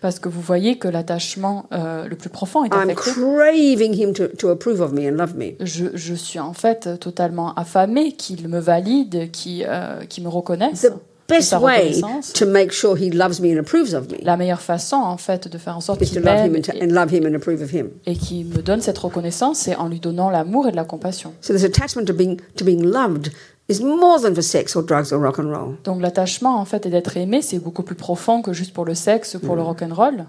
Parce que vous voyez que l'attachement euh, le plus profond est I'm affecté. craving him to, to approve of me and love me. Je, je suis en fait totalement affamée qu'il me valide, qu'il euh, me reconnaisse. The best sa way reconnaissance. to make sure he loves me and approves of me La meilleure façon, en fait, de faire en sorte qu'il m'aime et, et qu'il me donne cette reconnaissance, c'est en lui donnant l'amour et de la compassion. So this attachment to being to being loved is more than for sex or drugs or rock and roll. Donc l'attachement, en fait, et d'être aimé, c'est beaucoup plus profond que juste pour le sexe ou pour le rock'n'roll.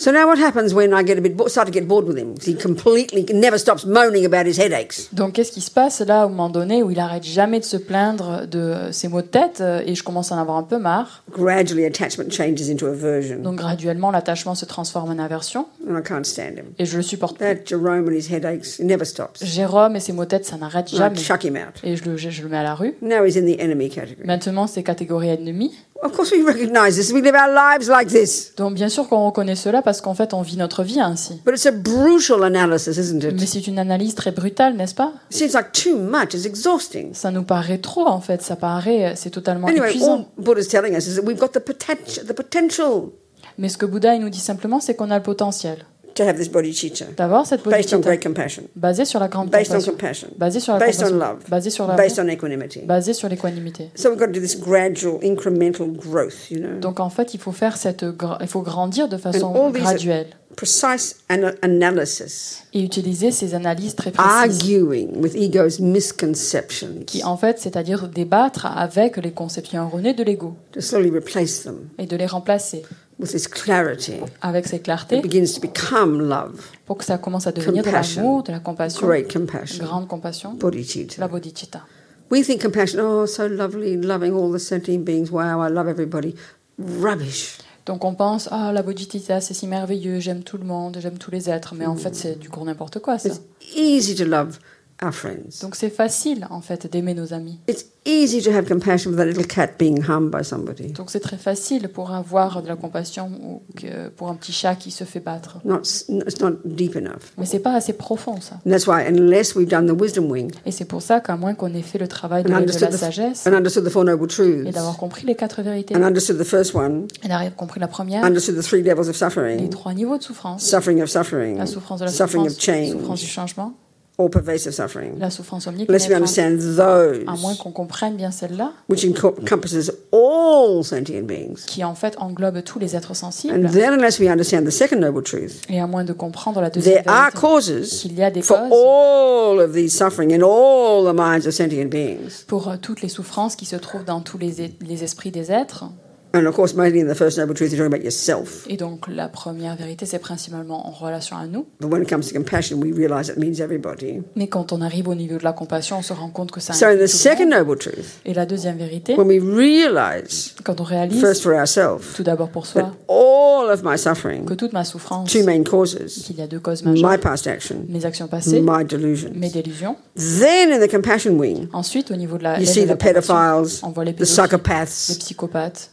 So now what happens when I get a bit start to get bored with him? He completely never stops moaning about his headaches. Donc qu'est-ce qui se passe là, au moment donné, où il arrête jamais de se plaindre de ses maux de tête euh, et je commence à en avoir un peu marre? Gradually, attachment changes into aversion, Donc graduellement, l'attachement se transforme en aversion and I can't stand him. et je le supporte plus. That Jerome and his headaches he never stops. Jérôme et ses maux de tête, ça n'arrête I jamais. chuck him out. Et je le, je, je le mets à la rue. Now he's in the enemy category. Maintenant, c'est catégorie ennemie. Of course, we recognise this. We live our lives like this. Donc bien sûr qu'on reconnaît cela parce qu'en fait, on vit notre vie ainsi. But it's a brutal analysis, isn't Mais it? c'est une analyse très brutale, n'est-ce pas? It seems like too much. It's exhausting. Ça nous paraît trop, en fait. Ça paraît, c'est totalement Anyway, épuisant. all Buddha's telling us is that we've got the potential, the potential Mais ce que Bouddha il nous dit simplement, c'est qu'on a le potentiel to have this bodhicitta d'avoir cette based on bodhicitta great compassion, basée sur la grande based on compassion, compassion, basée sur la based on compassion, love, basée sur la based on equanimity. basée sur l'équanimité. So we've got to do this gradual, incremental growth, you know? Donc en fait, il faut faire cette, gra- il faut grandir de façon all these are- graduelle. Precise ana- analysis, et utiliser ces analyses très précises. arguing with ego's misconceptions. Qui en fait, c'est-à-dire débattre avec les conceptions erronées de l'ego. To slowly replace them. Et de les remplacer with this clarity avec that clartés begins to become love, pour que ça commence à devenir de l'amour, de la compassion, great compassion, grande compassion, bodhicitta. la bodhicitta. We think compassion, oh, so lovely, loving all the sentient beings. Wow, I love everybody. Rubbish. Donc on pense ah la bodhicitta c'est si merveilleux, j'aime tout le monde, j'aime tous les êtres, mais en fait c'est du court n'importe quoi ça. It's easy to love our friends. Donc c'est facile en fait d'aimer nos amis. It's easy to have compassion for that little cat being harmed by somebody. Donc c'est très facile pour avoir de la compassion ou que pour un petit chat qui se fait battre. Not, it's not deep enough. Mais c'est pas assez profond ça. And that's why, unless we've done the wisdom wing Et c'est pour ça qu'à moins qu'on ait fait le travail de, and de la the, sagesse and understood the Four Noble et Truths, d'avoir compris les quatre vérités and understood the first one, et d'avoir compris la première, understood the three levels of les suffering, trois niveaux de souffrance, suffering of suffering, la souffrance de la suffering souffrance, of souffrance du change, changement, all pervasive suffering. la souffrance omnique, Unless we understand à moins those, qu'on comprenne bien celle-là, which encompasses all sentient beings. qui en fait englobe tous les êtres sensibles, And then, unless we understand the second noble truth, et à moins de comprendre la deuxième there are causes qu'il y a des for causes all of these suffering in all the minds of sentient beings. pour euh, toutes les souffrances qui se trouvent dans tous les, les esprits des êtres. And of course, mainly in the first noble truth, you're talking about yourself. Et donc la première vérité, c'est principalement en relation à nous. But when it comes to compassion, we realize it means everybody. Mais quand on arrive au niveau de la compassion, on se rend compte que ça So, in the second noble truth, Et la deuxième vérité, when we realize, quand on réalise, first for ourselves, tout d'abord pour that soi, all of my suffering, que toute ma souffrance, two main causes, qu'il y a deux causes my majeures, past action, mes actions passées, my delusions. mes délusions. Then, in the compassion wing, Ensuite, au niveau de la, you see the compassion, pedophiles, on voit les the pédophiles, les psychopaths, psychopathes,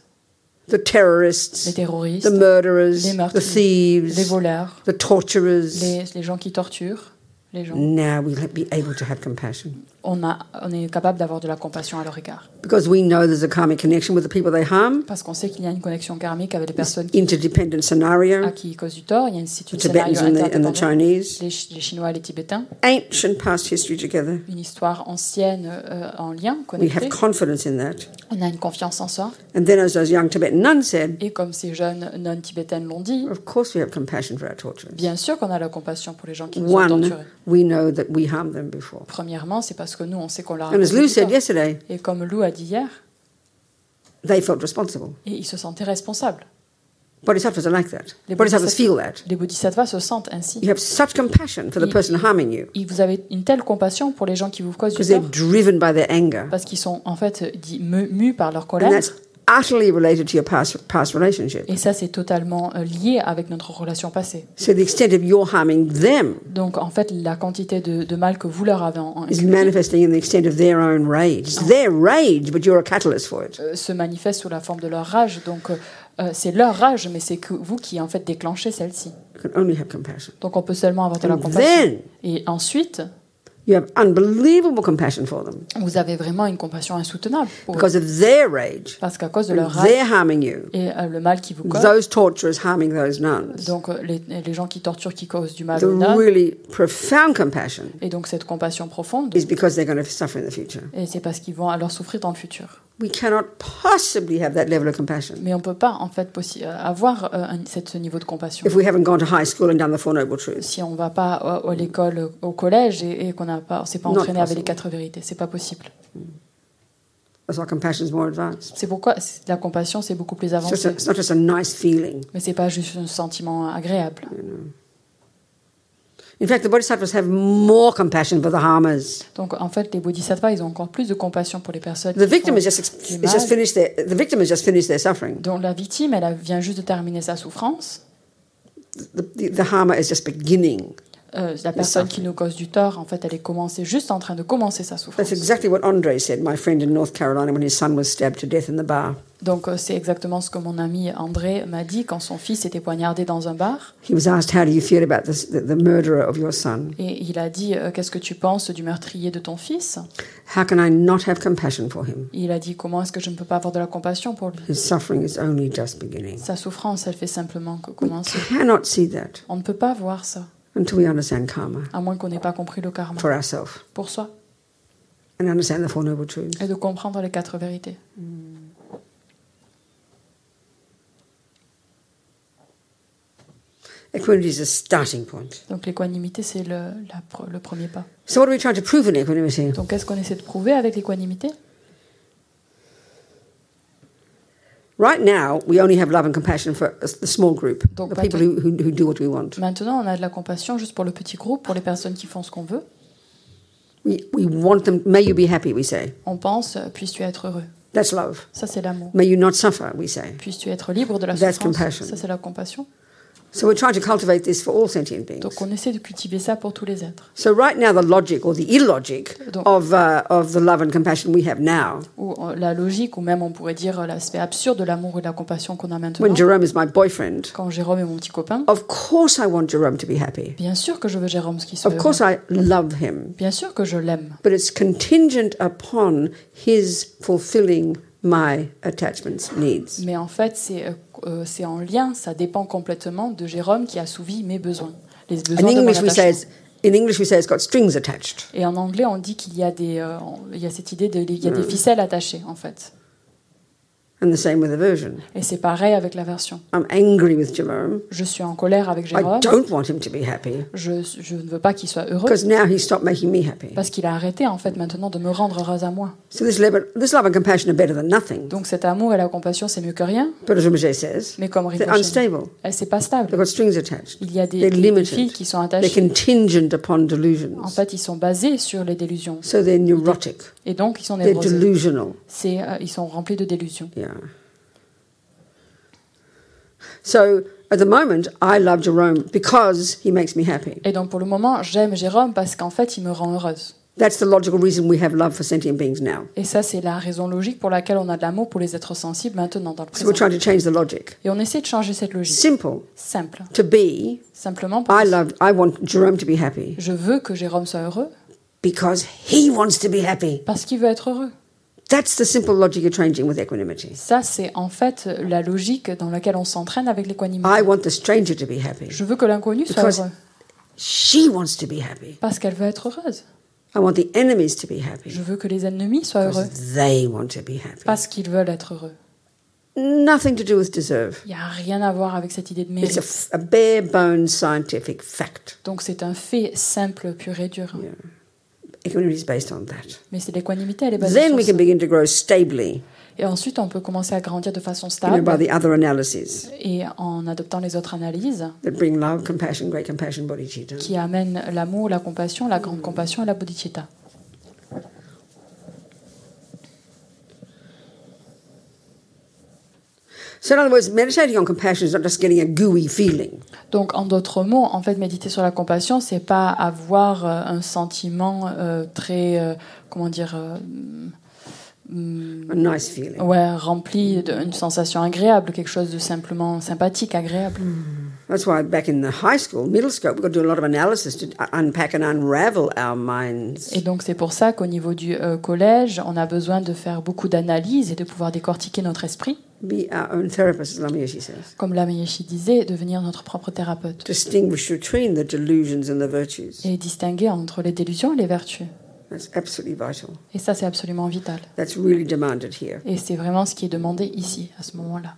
the terrorists, les terroristes, the murderers, les the meurtriers, les thieves, voleurs, the torturers. les, les gens qui torturent, les gens. Now we'll be able to have compassion On, a, on est capable d'avoir de la compassion à leur égard. because we know there's a karmic connection with the people they harm, Parce qu'on sait qu'il y a une connexion karmique avec les personnes qui, interdependent à scenario, qui ils causent du tort. Il y a une, scénario Tibetans and the, and the interdépendant. Chinese, Les, les Chinois et les Tibétains. ancient past history together. Une histoire ancienne euh, en lien, We connectée. have confidence in that. On a une confiance en soi. And then, as those young Tibetan nuns said, Et comme ces jeunes non tibétaines l'ont dit, of course we have compassion for our torturers. bien sûr qu'on a la compassion pour les gens qui nous ont One, torturés. we know that we harmed them before. Premièrement, c'est parce que nous, on sait qu'on leur a And as Lou said tort. yesterday, Et comme Lou a dit hier, they felt responsible. et ils se sentaient responsables. Bodhisattvas are like that. Les Bodhisattvas feel that. Les bodhisattvas se sentent ainsi. You have such compassion for the person harming you Et vous avez une telle compassion pour les gens qui vous causent du because they're tort, driven by their anger. parce qu'ils sont en fait dit- mu- mus par leur And colère. that's utterly related to your past, past relationship. Et ça, c'est totalement euh, lié avec notre relation passée. So the extent of your harming them Donc, en fait, la quantité de, de mal que vous leur avez en, en- is manifesting in the extent of their own rage. It's their rage, but you're a catalyst for it. euh, se manifeste sous la forme de leur rage. Donc, euh, euh, c'est leur rage, mais c'est que vous qui, en fait, déclenchez celle-ci. You can only have compassion. Donc, on peut seulement avoir de la And compassion. then Et ensuite, You have unbelievable compassion for them Vous avez vraiment une compassion insoutenable pour eux. because of their rage. Parce qu'à cause de leur rage harming you. et euh, le mal qui vous cause, Those torturers harming those nuns. donc euh, les, les gens qui torturent, qui causent du mal The aux nonnes, really profound compassion et donc cette compassion profonde, is because they're going to suffer in the future. et c'est parce qu'ils vont alors souffrir dans le futur. We cannot possibly have that level of compassion Mais on peut pas en fait euh, avoir euh, un- cette- ce niveau de compassion if we haven't gone to high school and done the Four Noble Truths. si on va pas à, à l'école, au collège et, et qu'on n'a pas, on s'est pas entraîné avec les quatre vérités. C'est pas possible. That's why compassion is more advanced. C'est pourquoi la compassion c'est beaucoup plus It's, just avancé. a, it's not just a nice feeling. Mais c'est pas juste un sentiment agréable. In fact, the Bodhisattvas have more compassion for the harmers. Donc en fait, les bodhisattvas, ils ont encore plus de compassion pour les personnes The victim has just, has just finished their, the victim has just finished their suffering. dont la victime, elle vient juste de terminer sa souffrance. The, the, the harmer is just beginning. Euh, la personne qui nous cause du tort, en fait, elle est commencée, juste en train de commencer sa souffrance. That's exactly what Andre said, my friend in North Carolina, when his son was stabbed to death in the bar. Donc euh, c'est exactement ce que mon ami André m'a dit quand son fils était poignardé dans un bar. He was asked, How do you feel about this, the, the murderer of your son? Et il a dit euh, Qu'est-ce que tu penses du meurtrier de ton fils? How can I not have compassion for him? Il a dit Comment est-ce que je ne peux pas avoir de la compassion pour lui? His suffering is only just beginning. Sa souffrance, elle fait simplement que We commencer. cannot see that On ne peut pas voir ça, until we understand karma à moins qu'on n'ait pas compris le karma for ourselves pour soi and understand the Four Noble Truths. et de comprendre les quatre vérités. Equanimity is a starting point. Donc l'équanimité, c'est le, premier pas. So, what are we trying to prove in equanimity? Donc qu'est-ce qu'on essaie de prouver avec l'équanimité? Right now, we only have love and compassion for the small group, Donc, the people who, who, do what we want. Maintenant, on a de la compassion juste pour le petit groupe, pour les personnes qui font ce qu'on veut. We, we want them, may you be happy, we say. On pense, euh, puisses-tu être heureux That's love. Ça, c'est l'amour. May you not suffer, we say. Puisses-tu être libre de la That's souffrance compassion. Ça, c'est la compassion. So, we're trying to cultivate this for all sentient beings. Donc on essaie de cultiver ça pour tous les êtres. So, right now, the logic or the illogic Donc- of, uh, of the love and compassion we have now, Ou euh, la logique, ou même on pourrait dire euh, l'aspect absurde de l'amour et de la compassion qu'on a maintenant. when Jerome is my boyfriend, Quand Jérôme est mon petit copain, of course I want Jerome to be happy. bien sûr que je veux Jérôme qui soit Of course heureux. I love him. Bien sûr que je l'aime. But it's contingent upon his fulfilling my attachments needs. Mais en fait, c'est euh, c'est en lien, ça dépend complètement de Jérôme qui assouvit mes besoins. Les In besoins de mon English, we say attachement. it's, in English we say it's got strings attached. Et en anglais, on dit qu'il y a des, euh, il y a cette idée de, il y a Hmm. des ficelles attachées en fait. And the same with aversion. Et c'est pareil avec l'aversion. I'm angry with Jerome. Je suis en colère avec I Jérôme. don't want him to be happy Je, je ne veux pas qu'il soit heureux because now he stopped making me happy. parce qu'il a arrêté en fait maintenant de me rendre heureuse à moi. So this love, this love and compassion are better than nothing. Donc cet amour et la compassion, c'est mieux que rien. But as Rinpoche says, Mais comme they're Rinpoche, unstable. elle c'est pas stable. They've got strings attached. Il y a des, They're des- fils qui sont They're attachés. contingent upon En delusions. fait, ils sont basés sur les délusions. So they're neurotic. Et donc, ils sont névrosés. C'est, euh, ils sont remplis de délusions. Yeah. So at the moment, I love Jerome because he makes me happy. Et donc, pour le moment, j'aime Jérôme parce qu'en fait, il me rend heureuse. That's the logical reason we have love for sentient beings now. Et ça, c'est la raison logique pour laquelle on a de l'amour pour les êtres sensibles maintenant, dans le So we're présent. trying to change the logic. Et on essaie de changer cette logique. Simple Simple. to be. Simplement pour I love. I want Jerome to be happy Je veux que Jérôme soit heureux because he wants to be happy. parce qu'il veut être heureux. That's the simple logic you're changing with equanimity. Ça, c'est en fait la logique dans laquelle on s'entraîne avec l'équanimité. I want the stranger to be happy. Je veux que l'inconnu soit heureux She wants to be happy. parce qu'elle veut être heureuse. I want the enemies to be happy Je veux que les ennemis soient heureux because they want to be happy. parce qu'ils veulent être heureux. Nothing to do with deserve. Il n'y a rien à voir avec cette idée de It's a, mérite. a bare bones scientific fact. Donc c'est un fait simple, pur et dur. Yeah. Equanimity is based on that. Mais c'est l'équanimité, elle est basée Then sur we ça. can begin to grow stably Et ensuite, on peut commencer à grandir de façon you know, by stable the other analyses et en adoptant les autres analyses that bring love, compassion, great compassion, bodhicitta. qui amènent l'amour, la compassion, la grande compassion et la bodhicitta. So, in other words, meditating on compassion is not just getting a gooey feeling. Donc, en d'autres mots, en fait, méditer sur la compassion, c'est pas avoir euh, un sentiment euh, très, euh, comment dire, euh, mm, A nice feeling. ouais, rempli d'une sensation agréable, quelque chose de simplement sympathique, agréable. That's why back in the high school, middle school, we've got to do a lot of analysis to unpack and unravel our minds. Et donc c'est pour ça qu'au niveau du euh, collège, on a besoin de faire beaucoup d'analyses et de pouvoir décortiquer notre esprit. Be our own therapist, as Lamiashi says. Comme la Meyeshi disait, devenir notre propre thérapeute. Distinguish between the delusions and the virtues. Et distinguer entre les délusions et les vertus. That's absolutely vital. Et ça, c'est absolument vital. That's really demanded here. Et c'est vraiment ce qui est demandé ici, à ce moment-là.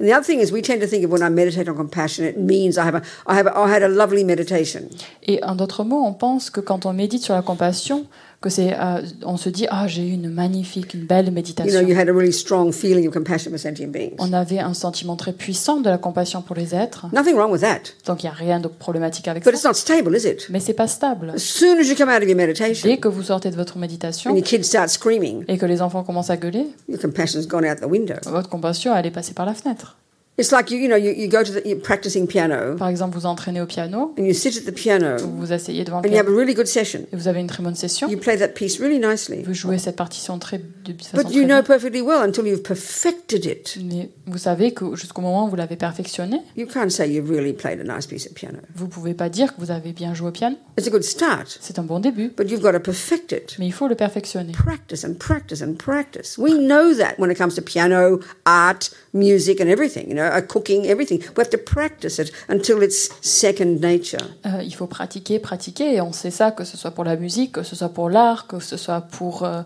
And the other thing is, we tend to think of when I meditate on compassion, it means I have a, I have, a, I had a lovely meditation. Et en d'autres mots, on pense que quand on médite sur la compassion, que c'est, euh, on se dit ah j'ai eu une magnifique, une belle You know, méditation. you had a really strong feeling of compassion for sentient beings. On avait un sentiment très puissant de la compassion pour les êtres. Nothing wrong with that, Donc il n'y a rien de problématique avec but it's ça. not stable, is it? Mais c'est pas stable. As soon as you come out of your meditation Dès que vous sortez de votre méditation and your kids start screaming, et que les enfants commencent à gueuler, your compassion's gone out the window. votre compassion elle est passée par la fenêtre. It's like you, you know, you, you go to the, you're practicing piano Par exemple, vous entraînez au piano, and you sit at the piano vous vous asseyez devant and le you have a really good session. et vous avez une très bonne session. You play that piece really nicely, Vous jouez cette partition très de façon but you très know bien. perfectly well until you've perfected it. Mais vous savez que jusqu'au moment où vous l'avez perfectionné, You can't say you've really played a nice piece of piano. vous pouvez pas dire que vous avez bien joué au piano. It's a good start, C'est un bon début, but you've got to perfect it. mais il faut le perfectionner. Practice and practice and practice. We know that when it comes to piano, art, music, and everything, you know, uh, cooking, everything. We have to practice it until it's second nature. Euh, il faut pratiquer, pratiquer, et on sait ça, que ce soit pour la musique, que ce soit pour l'art, que ce soit pour euh,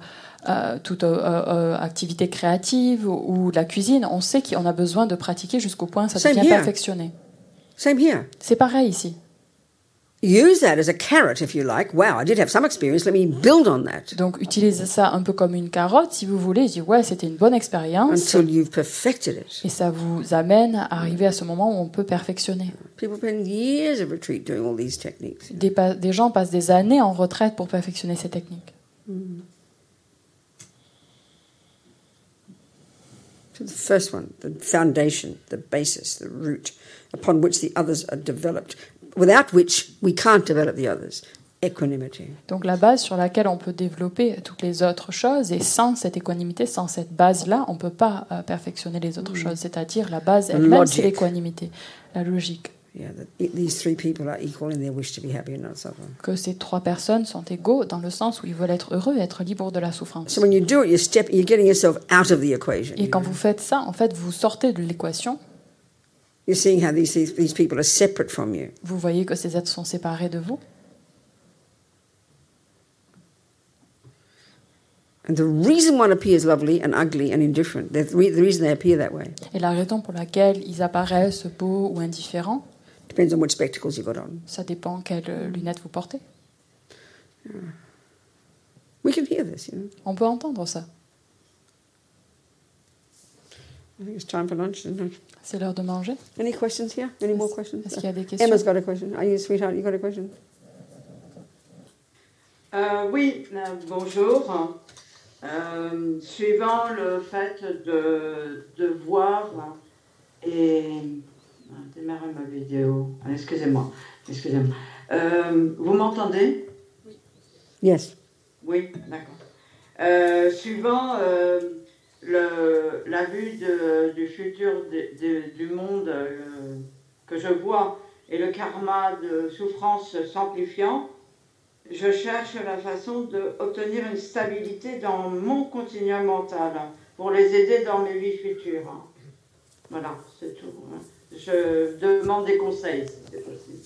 euh, toute euh, activité créative ou, ou la cuisine. On sait qu'on a besoin de pratiquer jusqu'au point où ça Same devient here. perfectionné. Same here. C'est pareil ici. Use that as a carrot if you like. Wow, I did have some experience. Let me build on that Donc utilisez ça un peu comme une carotte, si vous voulez. Dis, ouais, c'était une bonne expérience. until you've perfected it. Et ça vous amène à arriver à ce moment où on peut perfectionner. People spend years of retreat doing all these techniques. Des, des gens passent des années en retraite pour perfectionner ces techniques. So the first one, the foundation, the basis, the root upon which the others are developed, without which we can't develop the others. Equanimity. Donc la base sur laquelle on peut développer toutes les autres choses, et sans cette équanimité, sans cette base-là, on ne peut pas euh, perfectionner les autres choses. C'est-à-dire la base elle-même, c'est l'équanimité, la logique. Yeah, that i- these three people are equal in their wish to be happy and not suffer. Que ces trois personnes sont égaux dans le sens où ils veulent être heureux et être libres de la souffrance. So when you do it, you step, you're getting yourself out of the equation. Et quand vous faites ça, en fait, vous sortez de l'équation. You're seeing how these, these, people are separate from you. Vous voyez que ces êtres sont séparés de vous. And the reason one appears lovely and ugly and indifferent, the, re- the reason they appear that way, Et la raison pour laquelle ils apparaissent beaux ou indifférents, depends on what spectacles you've got on. ça dépend quelles lunettes vous portez. We can hear this, you know. On peut entendre ça. I think it's time for lunch, isn't it? C'est l'heure de manger. Any questions here? Any more questions? Est-ce qu'il y a des questions? Emma's got a question. Are you, sweetheart? You got a question? Euh, oui, euh, bonjour. Euh, suivant le fait de, de voir et démarrer ma vidéo. Ah, Excusez-moi, excusez-moi. Euh, vous m'entendez? Yes. Oui, d'accord. Euh, suivant euh, la vue du futur du monde euh, que je vois et le karma de souffrance s'amplifiant, je cherche la façon d'obtenir une stabilité dans mon continuum mental pour les aider dans mes vies futures. Voilà, c'est tout. Je demande des conseils si c'est possible.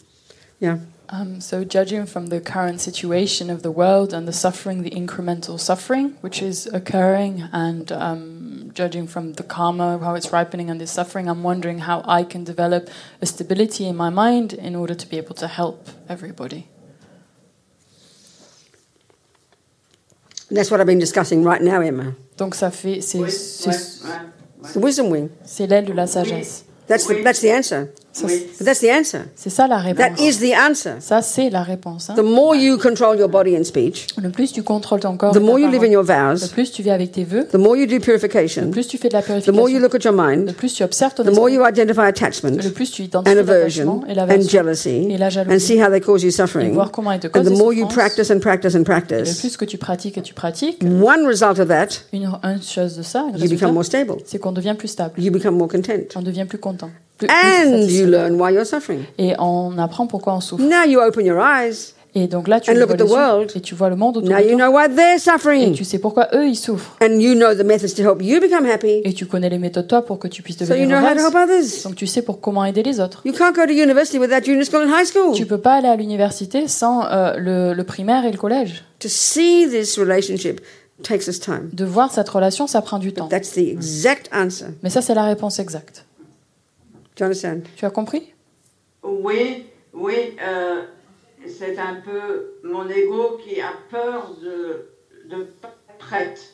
Um, so, judging from the current situation of the world and the suffering, the incremental suffering which is occurring, and um, judging from the karma, how it's ripening and the suffering, I'm wondering how I can develop a stability in my mind in order to be able to help everybody. That's what I've been discussing right now, Emma. Donc, ça fait. C'est Oui, c'est- ouais, ouais, the wisdom wing. c'est l'aile de la sagesse. That's the, that's the answer. Ça, Oui. But that's the answer. C'est ça la That réponse. is the answer. Ça, c'est la réponse. hein. The more you control your body and speech, Le plus tu contrôles ton corps, the et more you live in parole, your le vows, plus tu vis avec tes vœux, the more you do le purification, plus tu fais de la the more you purification, look at your le mind, plus tu observes ton the more esprit, you identify attachment le plus tu and identifies l'attachement aversion et and l'aversion jealousy et la and jalousie. see how they cause you Et suffering. voir comment ils te And causent the des more you practice and practice and Et le practice, plus que tu pratiques et tu pratiques, one result of that, une, une chose de ça, you become more stable. c'est qu'on devient plus stable, You become more content. on devient plus content. And you learn why you're suffering. Et on apprend pourquoi on souffre. Now you open your eyes. Et donc là, tu And look at the world. et tu vois le monde autour Now de you toi. know why they're Et suffering. tu sais pourquoi eux, ils souffrent. And you know the methods to help you become happy. Et tu connais les méthodes, toi, pour que tu puisses So you devenir know how to help others. Donc tu sais pour comment aider les autres. You can't go to university without junior school and high school. Tu peux pas aller à l'université sans euh, le, le primaire et le collège. To see this relationship takes us time. De voir cette relation, ça prend du temps. That's the exact answer. Mais ça, c'est la réponse exacte. Do you understand? Tu as compris? Oui, oui, euh, c'est un peu mon ego qui a peur de ne pas être prête.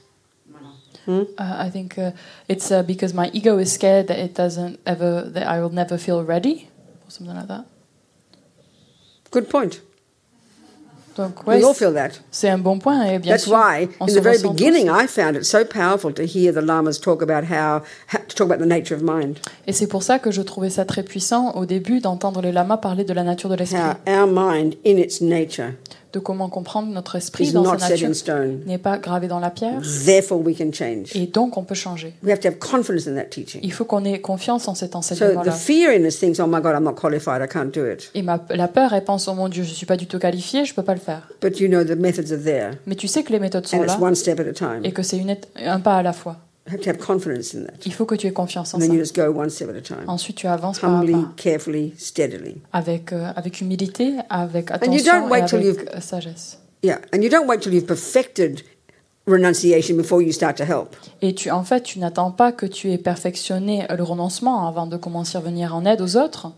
Voilà. Uh, I think uh, it's uh, because my ego is scared that it doesn't ever, that I will never feel ready, or something like that. Good point. Donc, ouais, we all c'est- feel that. c'est un bon point. Et bien That's sûr, why, in the very beginning, I found it so powerful to hear the lamas talk about how, how to talk about the nature of mind, Et c'est pour ça que je trouvais ça très puissant au début d'entendre les lamas parler de la nature de l'esprit, our mind, in its nature, de comment comprendre notre esprit dans sa not set in nature stone. n'est pas gravé dans la pierre, Therefore, we can change. et donc on peut changer. We have to have confidence in that teaching. Il faut qu'on ait confiance en cet So the enseignement-là. fear in "Oh my God, I'm not qualified. I can't do it." Et ma, la peur, elle pense, oh mon Dieu, je suis pas du tout qualifiée, je peux pas le faire. But you know the methods are there, Mais tu sais que les méthodes sont and it's là one step at a time. et que c'est une un pas à la fois. You have to have confidence in that, Il faut que tu aies confiance en ça. then you just go one step at a time, Ensuite, tu avances pas à humbly, carefully, steadily. avec, euh, avec humilité, avec you attention don't et avec euh, sagesse. Yeah, and you don't wait till you've perfected renunciation before you start to help. Et tu, en fait, tu n'attends pas que tu aies perfectionné le renoncement avant de commencer à venir en aide aux autres.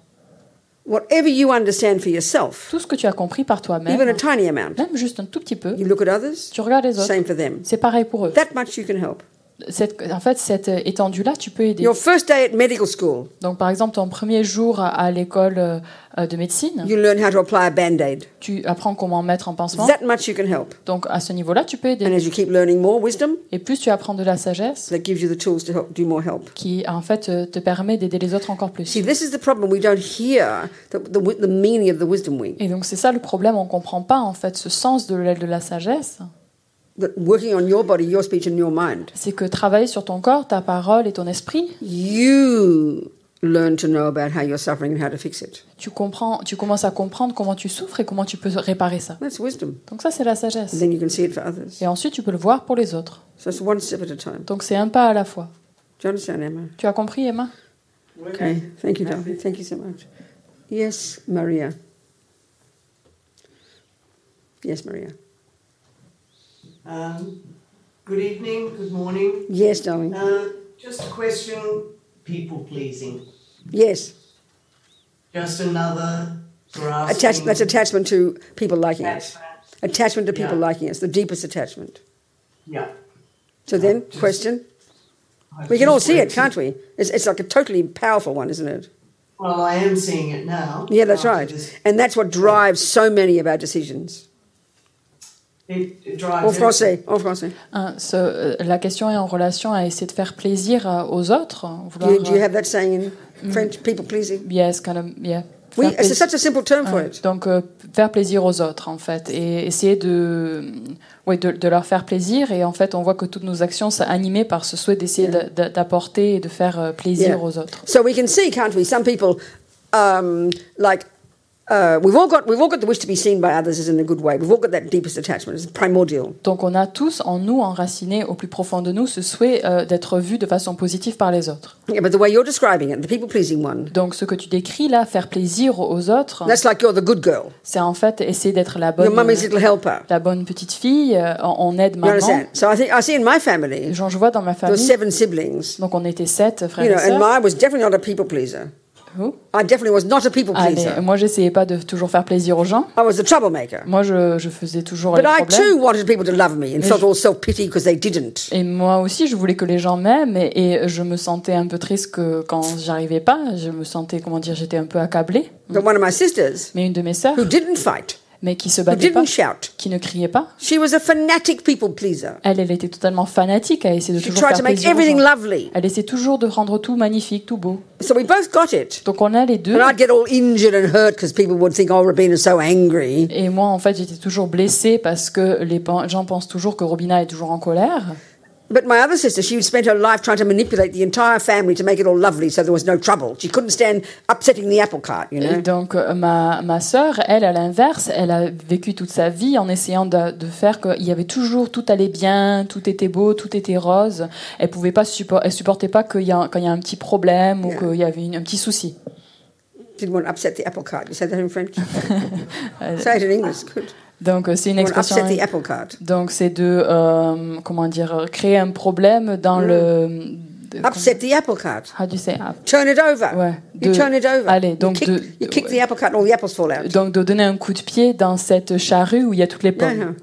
Whatever you understand for yourself, Tout ce que tu as compris par even a toi-même, tiny amount, même juste un tout petit peu, you look at others, tu regardes les autres. same for them. C'est pareil pour eux. That much you can help. Cette, en fait, cette étendue-là, tu peux aider. Your first day at medical school, Donc, par exemple, ton premier jour à, à l'école euh, de médecine, you learn how to apply a band aid. tu apprends comment mettre un pansement. That much you can help. Donc, à ce niveau-là, tu peux And aider. as you keep learning more wisdom, Et plus tu apprends de la sagesse, that gives you the tools to help do more help. qui en fait euh, te permet d'aider les autres encore plus. See, this is the problem. We don't hear the, the, wi- the meaning of the wisdom wing. Et donc c'est ça le problème, on comprend pas en fait ce sens de de la sagesse. That working on your body, your speech, and your mind, C'est que travailler sur ton corps, ta parole et ton esprit, you learn to know about how you're suffering and how to fix it. tu comprends, tu commences à comprendre comment tu souffres et comment tu peux réparer ça. That's wisdom. Donc ça c'est la And sagesse. then you can see it for others. Et ensuite tu peux le voir pour les autres. So it's one step at a time. Donc c'est un pas à la fois. Do you understand, Emma? Tu as compris Emma? Okay. Thank you, darling. Thank you so much. Yes, Maria. Yes, Maria. Um, good evening, good morning. Yes, darling. Uh, just a question people pleasing. Yes. Just another grasping. Attach, that's attachment to people liking us. attachment. Attachment to people Yeah. liking us, the deepest attachment. Yeah. So then, just- question. I We can all see it, to- can't we? It's, it's like a totally powerful one, isn't it? Well, I am seeing it now. Yeah, that's right. this. And that's what drives so many of our decisions. It, it drives En français, en français. Hein, euh, La question est en relation à essayer de faire plaisir euh, aux autres. Do Vouloir, you, do you euh, have that saying in French, people pleasing? yes, kind of, yeah. Oui, Faire it's plaisir- such a simple term for Ouais, it. Donc euh, faire plaisir aux autres en fait et essayer de, ouais, de, de leur faire plaisir et en fait on voit que toutes nos actions sont animées par ce souhait d'essayer Yeah. d'a- d'apporter et de faire plaisir Yeah. aux autres. So we can see, can't we? Some people, um, like, uh, we've all got we've all got the wish to be seen by others as in a good way. We've all got that deepest attachment. It's primordial. Donc on a tous en nous enraciné au plus profond de nous ce souhait euh, d'être vu de façon positive par les autres. Yeah, but the way you're describing it, the people pleasing one, Donc ce que tu décris là, faire plaisir aux autres, that's like you're the good girl, c'est en fait essayer d'être la bonne, your mummy's little helper. la bonne petite fille. euh, on aide You maman. understand? So I think I see in my family, Genre je vois dans ma there were famille, seven siblings. donc on était sept frères You know, et and sœurs. mine was definitely not a people pleaser. Who? I definitely was not a people Allez, pleaser. moi j'essayais pas de toujours faire plaisir aux gens. I was a troublemaker. Moi, je, je faisais toujours But les I problèmes. too wanted people to love me and felt all self pity because they didn't. Et moi aussi, je voulais que les gens m'aiment et, et je me sentais un peu triste que quand j'arrivais pas. Je me sentais, comment dire, j'étais un peu accablée. But one of my sisters, Mais une de mes sœurs, who didn't fight, mais qui se battait pas, qui ne criait pas, she was a fanatic people pleaser. elle, elle était totalement fanatique à essayer de She toujours tried faire to make everything lovely. Elle essaie toujours de rendre tout magnifique, tout beau. So we both got it. Donc on a les deux. And I'd get all injured and hurt because people would think, oh, Rabina's so angry. Et moi, en fait, j'étais toujours blessée parce que les gens pensent toujours que Robina est toujours en colère. But my other sister, she spent her life trying to manipulate the entire family to make it all lovely so there was no trouble. She couldn't stand upsetting the apple cart, you Et know. donc euh, ma, ma sœur, elle, à l'inverse, elle a vécu toute sa vie en essayant de, de faire qu'il y avait toujours, tout allait bien, tout était beau, tout était rose. Elle pouvait pas suppor- elle supportait pas qu'il y a, quand il y a un petit problème ou Yeah. qu'il y avait une- un petit souci. Didn't want to upset the apple cart. You say that in French? *laughs* say it in English. Good. Donc euh, c'est une You expression. upset the apple cart. Donc c'est de euh, comment dire euh, créer un problème dans le de- Upset the apple cart. How do you say up? Turn it over. Ouais, You de- turn it over. allez, You donc kick, de- you kick the apple cart and all the apples fall out. Donc de donner un coup de pied dans cette charrue où il y a toutes les pommes.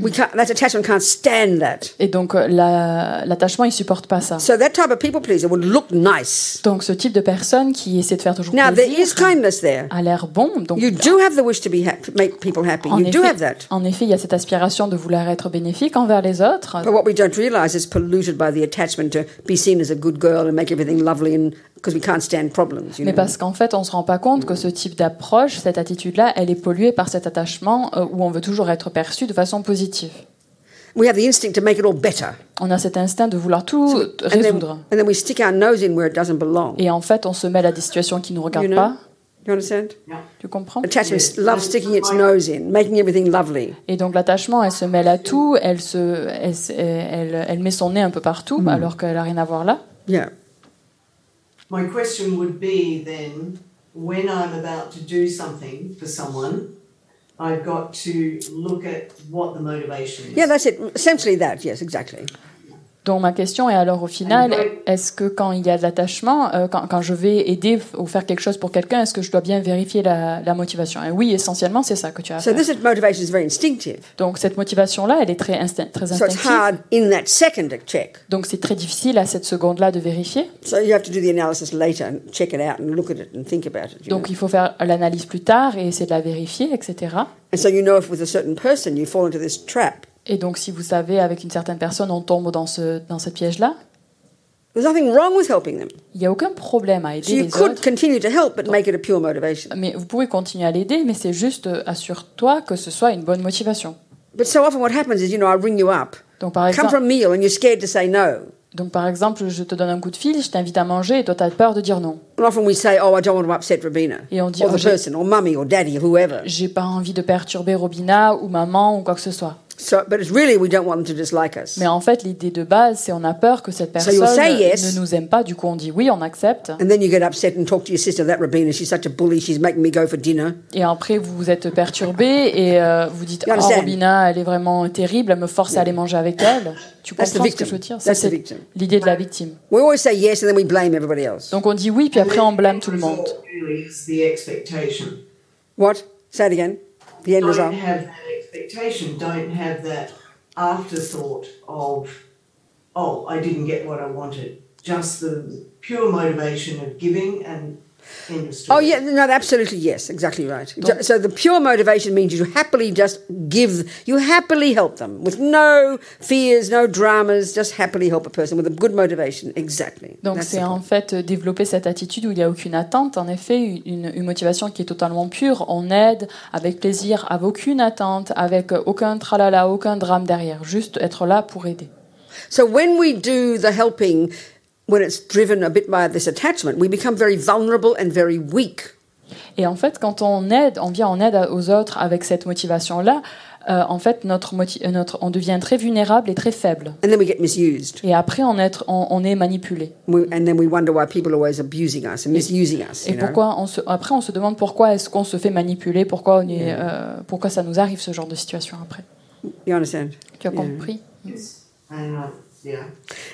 We can't, that attachment can't stand that. Et donc euh, la- l'attachement il supporte pas ça. So that type of people pleaser would look nice. Donc ce type de personne qui essaie de faire toujours Now there is plaisir kindness there. a l'air bon. Donc You do have the wish to be happy, make people happy. en You do effet, have that. en effet, il y a cette aspiration de vouloir être bénéfique envers les autres. But what we don't realize is polluted by the attachment to be seen as a good girl and make everything lovely and we can't stand problems. You Mais know? parce qu'en fait, on se rend pas compte que ce type d'approche, cette attitude-là, elle est polluée par cet attachement euh, où on veut toujours être perçu de façon positive. We have the instinct to make it all better. On a cet instinct de vouloir tout And then, résoudre. and then we stick our nose in where it doesn't belong. Et en fait, on se mêle à des situations qui ne nous regardent You know? pas. You understand? Tu comprends? Attachment Yes. loves sticking its nose in, making everything lovely. Et donc l'attachement, elle se mêle à tout, elle, se, elle, elle, elle met son nez un peu partout, Hmm. alors qu'elle n'a rien à voir là. Yeah. My question would be then, when I'm about to do something for someone, I've got to look at what the motivation is. Yeah, that's it. Essentially that. Yes, exactly. Donc ma question est alors au final, est-ce que quand il y a de l'attachement, euh, quand, quand je vais aider ou faire quelque chose pour quelqu'un, est-ce que je dois bien vérifier la, la motivation? Et oui, essentiellement, c'est ça que tu as So faire. this motivation is very instinctive. Donc cette motivation-là, elle est très, très So it's instinctive. hard in that second to check. Donc c'est très difficile à cette seconde-là de vérifier. So you have to do the analysis later and check it out and look at it and think about it. you Donc il faut faire l'analyse plus tard et essayer de la vérifier, etc. And so you know if with a certain person you fall into this trap. Et donc si vous savez, avec une certaine personne, on tombe dans ce, dans ce piège-là, There's nothing wrong with helping them. il n'y a aucun problème à So aider you les could autres. continue to help, but make it a pure motivation. Mais vous pouvez continuer à l'aider, mais c'est juste euh, assure-toi que ce soit une bonne motivation. But so often what happens is, you know, I ring you up, Donc par come exemple, for a meal, and you're scared to say no. donc par exemple, je te donne un coup de fil, je t'invite à manger et toi tu as peur de dire non. And often we say, oh, I don't want to upset Rabina, Et on dit, oh, or the j'ai- person, or mummy, or daddy, or whoever. J'ai pas envie de perturber Robina ou maman ou quoi que ce soit. So, but it's really we don't want them to dislike us. Mais en fait, l'idée de base, c'est on a peur que cette So personne say yes. ne nous aime pas. Du coup, on dit oui, on accepte. And then you get upset and talk to your sister, that Rabina, she's such a bully, she's making me go for dinner. Et après, vous vous êtes perturbé et euh, vous dites Oh? Robina, elle est vraiment terrible, elle me force à aller manger avec elle. Tu That's the comprends ce que victim. je veux dire? Ça, That's the c'est victim. l'idée de la victime. We always say yes, and then we blame everybody else. Donc on dit oui, puis après on blâme tout le monde. What? Say it again. The end result. Expectation. Don't have that afterthought of, oh, I didn't get what I wanted. Just the pure motivation of giving and. Oh yeah, no, absolutely yes, exactly right. So the pure motivation means you happily just give, you happily help them with no fears, no dramas, just happily help a person with a good motivation. Exactly. Donc That's c'est the en point. fait euh, développer cette attitude où il n'y a aucune attente, en effet, une, une motivation qui est totalement pure. On aide avec plaisir, avec aucune attente, avec euh, aucun tralala, aucun drame derrière. Juste être là pour aider. So when we do the helping, when it's driven a bit by this attachment, we become very vulnerable and very weak. Et en fait, quand on aide, on vient en aide aux autres avec cette motivation-là, euh, en fait, notre, moti- euh, notre, on devient très vulnérable et très faible. And then we get misused. Et après, on, est, on, on est manipulé. We, and then we wonder why people are always abusing us and misusing us. Et You know? pourquoi on se, après, on se demande pourquoi est-ce qu'on se fait manipuler, pourquoi, on est, euh, pourquoi ça nous arrive ce genre de situation après. You understand? Tu as Yeah. compris? Yeah.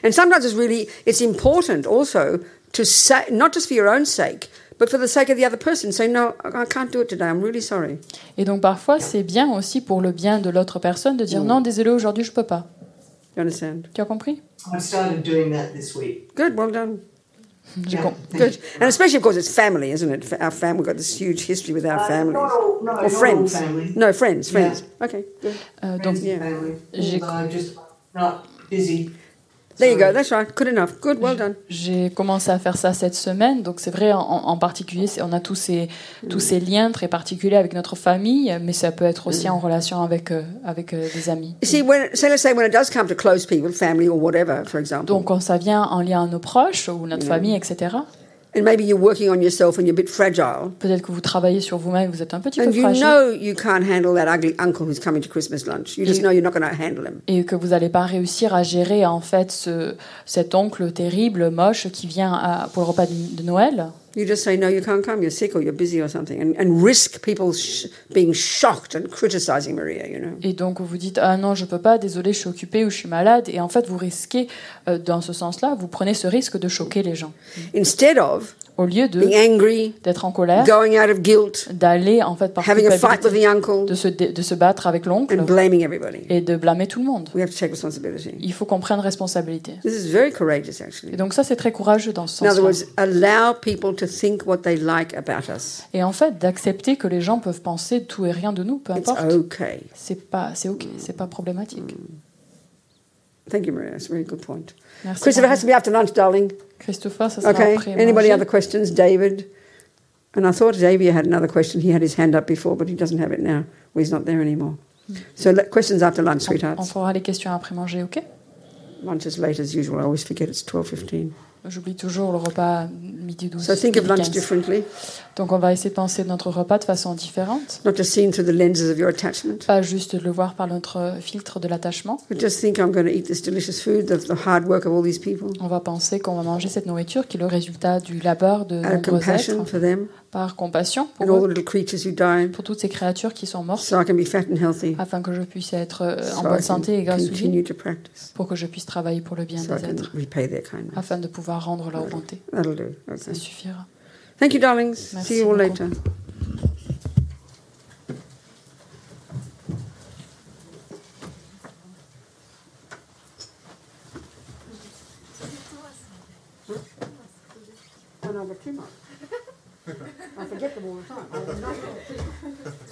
And sometimes it's really it's important also to say not just for your own sake, but for the sake of the other person. Say no, I I can't do it today. I'm really sorry. Et donc parfois, c'est bien aussi pour le bien de l'autre personne de dire non, désolé, aujourd'hui je peux pas. You understand? Tu as compris? I've started doing that this week. Good, well done. J'ai Yeah. com- Good, and especially of course it's family, isn't it? Our family, we've got this huge history with our Uh, families not all, no, or friends. family. No, friends, Yeah. Okay, good. Euh, donc, Friends yeah. family. J'ai- Although I'm just not busy. There you go. That's right. Good enough. Good. Well done. J'ai commencé à faire ça cette semaine, donc c'est vrai en, en particulier, on a tous ces, tous ces liens très particuliers avec notre famille, mais ça peut être aussi en relation avec, euh, avec euh, des amis. You see, when so let's say when it does come to close people, family or whatever, for example, Donc quand ça vient en lien à nos proches ou notre famille, etc., and maybe you're working on yourself and you're a bit fragile, peut-être que vous travaillez sur vous-même, vous êtes un petit peu and you fragile. know you can't handle that ugly uncle who's coming to Christmas lunch. You just You- know you're not going to handle him. et que vous n'allez pas réussir à gérer en fait ce, cet oncle terrible, moche, qui vient à- pour le repas de, de Noël. You just say no, you can't come. You're sick or you're busy or something, and, and risk people sh- being shocked and criticizing Maria. You know? Et donc vous dites ah non je peux pas, désolé je suis occupée ou je suis malade. Et en fait vous risquez euh, dans ce sens-là, vous prenez ce risque de choquer les gens Instead of au lieu de being angry, d'être en colère, going out of guilt, d'aller en fait par having a fight with culpabilité, the uncle, de se de se battre avec l'oncle and blaming everybody. et de blâmer tout le monde. We have to take responsibility. Il faut qu'on prenne responsabilité. This is very courageous, actually. Et donc ça c'est très courageux dans ce In to think what they like about us. Et en fait d'accepter que les gens peuvent penser tout et rien de nous, peu It's importe. okay. C'est pas c'est ok, c'est pas problématique. Thank you, Maria. That's a very good point. Merci. Christopher has to be after lunch, darling. Christopher, ça sera Okay. après. Anybody manger. other questions? David? And I thought Xavier had another question. He had his hand up before, but he doesn't have it now. Well, he's not there anymore. So le- questions after lunch, On, on sweethearts. fera les questions après manger, ok? Lunch is late as usual. I always forget it's 12.15. J'oublie toujours le repas midi 12. So think of lunch 15. differently, Donc on va essayer de penser notre repas de façon différente. not just seen through the lenses of your attachment. Pas juste de le voir par notre filtre de l'attachement. But just think I'm going to eat this delicious food, the, the hard work of all these people, On va penser qu'on va manger cette nourriture qui est le résultat du labeur de out nombreux êtres for them par compassion and pour all the eux, little creatures who died, pour toutes ces créatures qui sont mortes, so I can be fat and healthy, afin que je puisse être euh, en so I bonne can santé et grâce continue to practice, pour que je puisse travailler pour le bien so I des can êtres, repay their kindness. afin de pouvoir rendre leur bonté. That'll do. Ça suffira. Thank you, darlings. Merci See you all beaucoup. later. Oh, no, but too much. *laughs* I forget them all time. *laughs*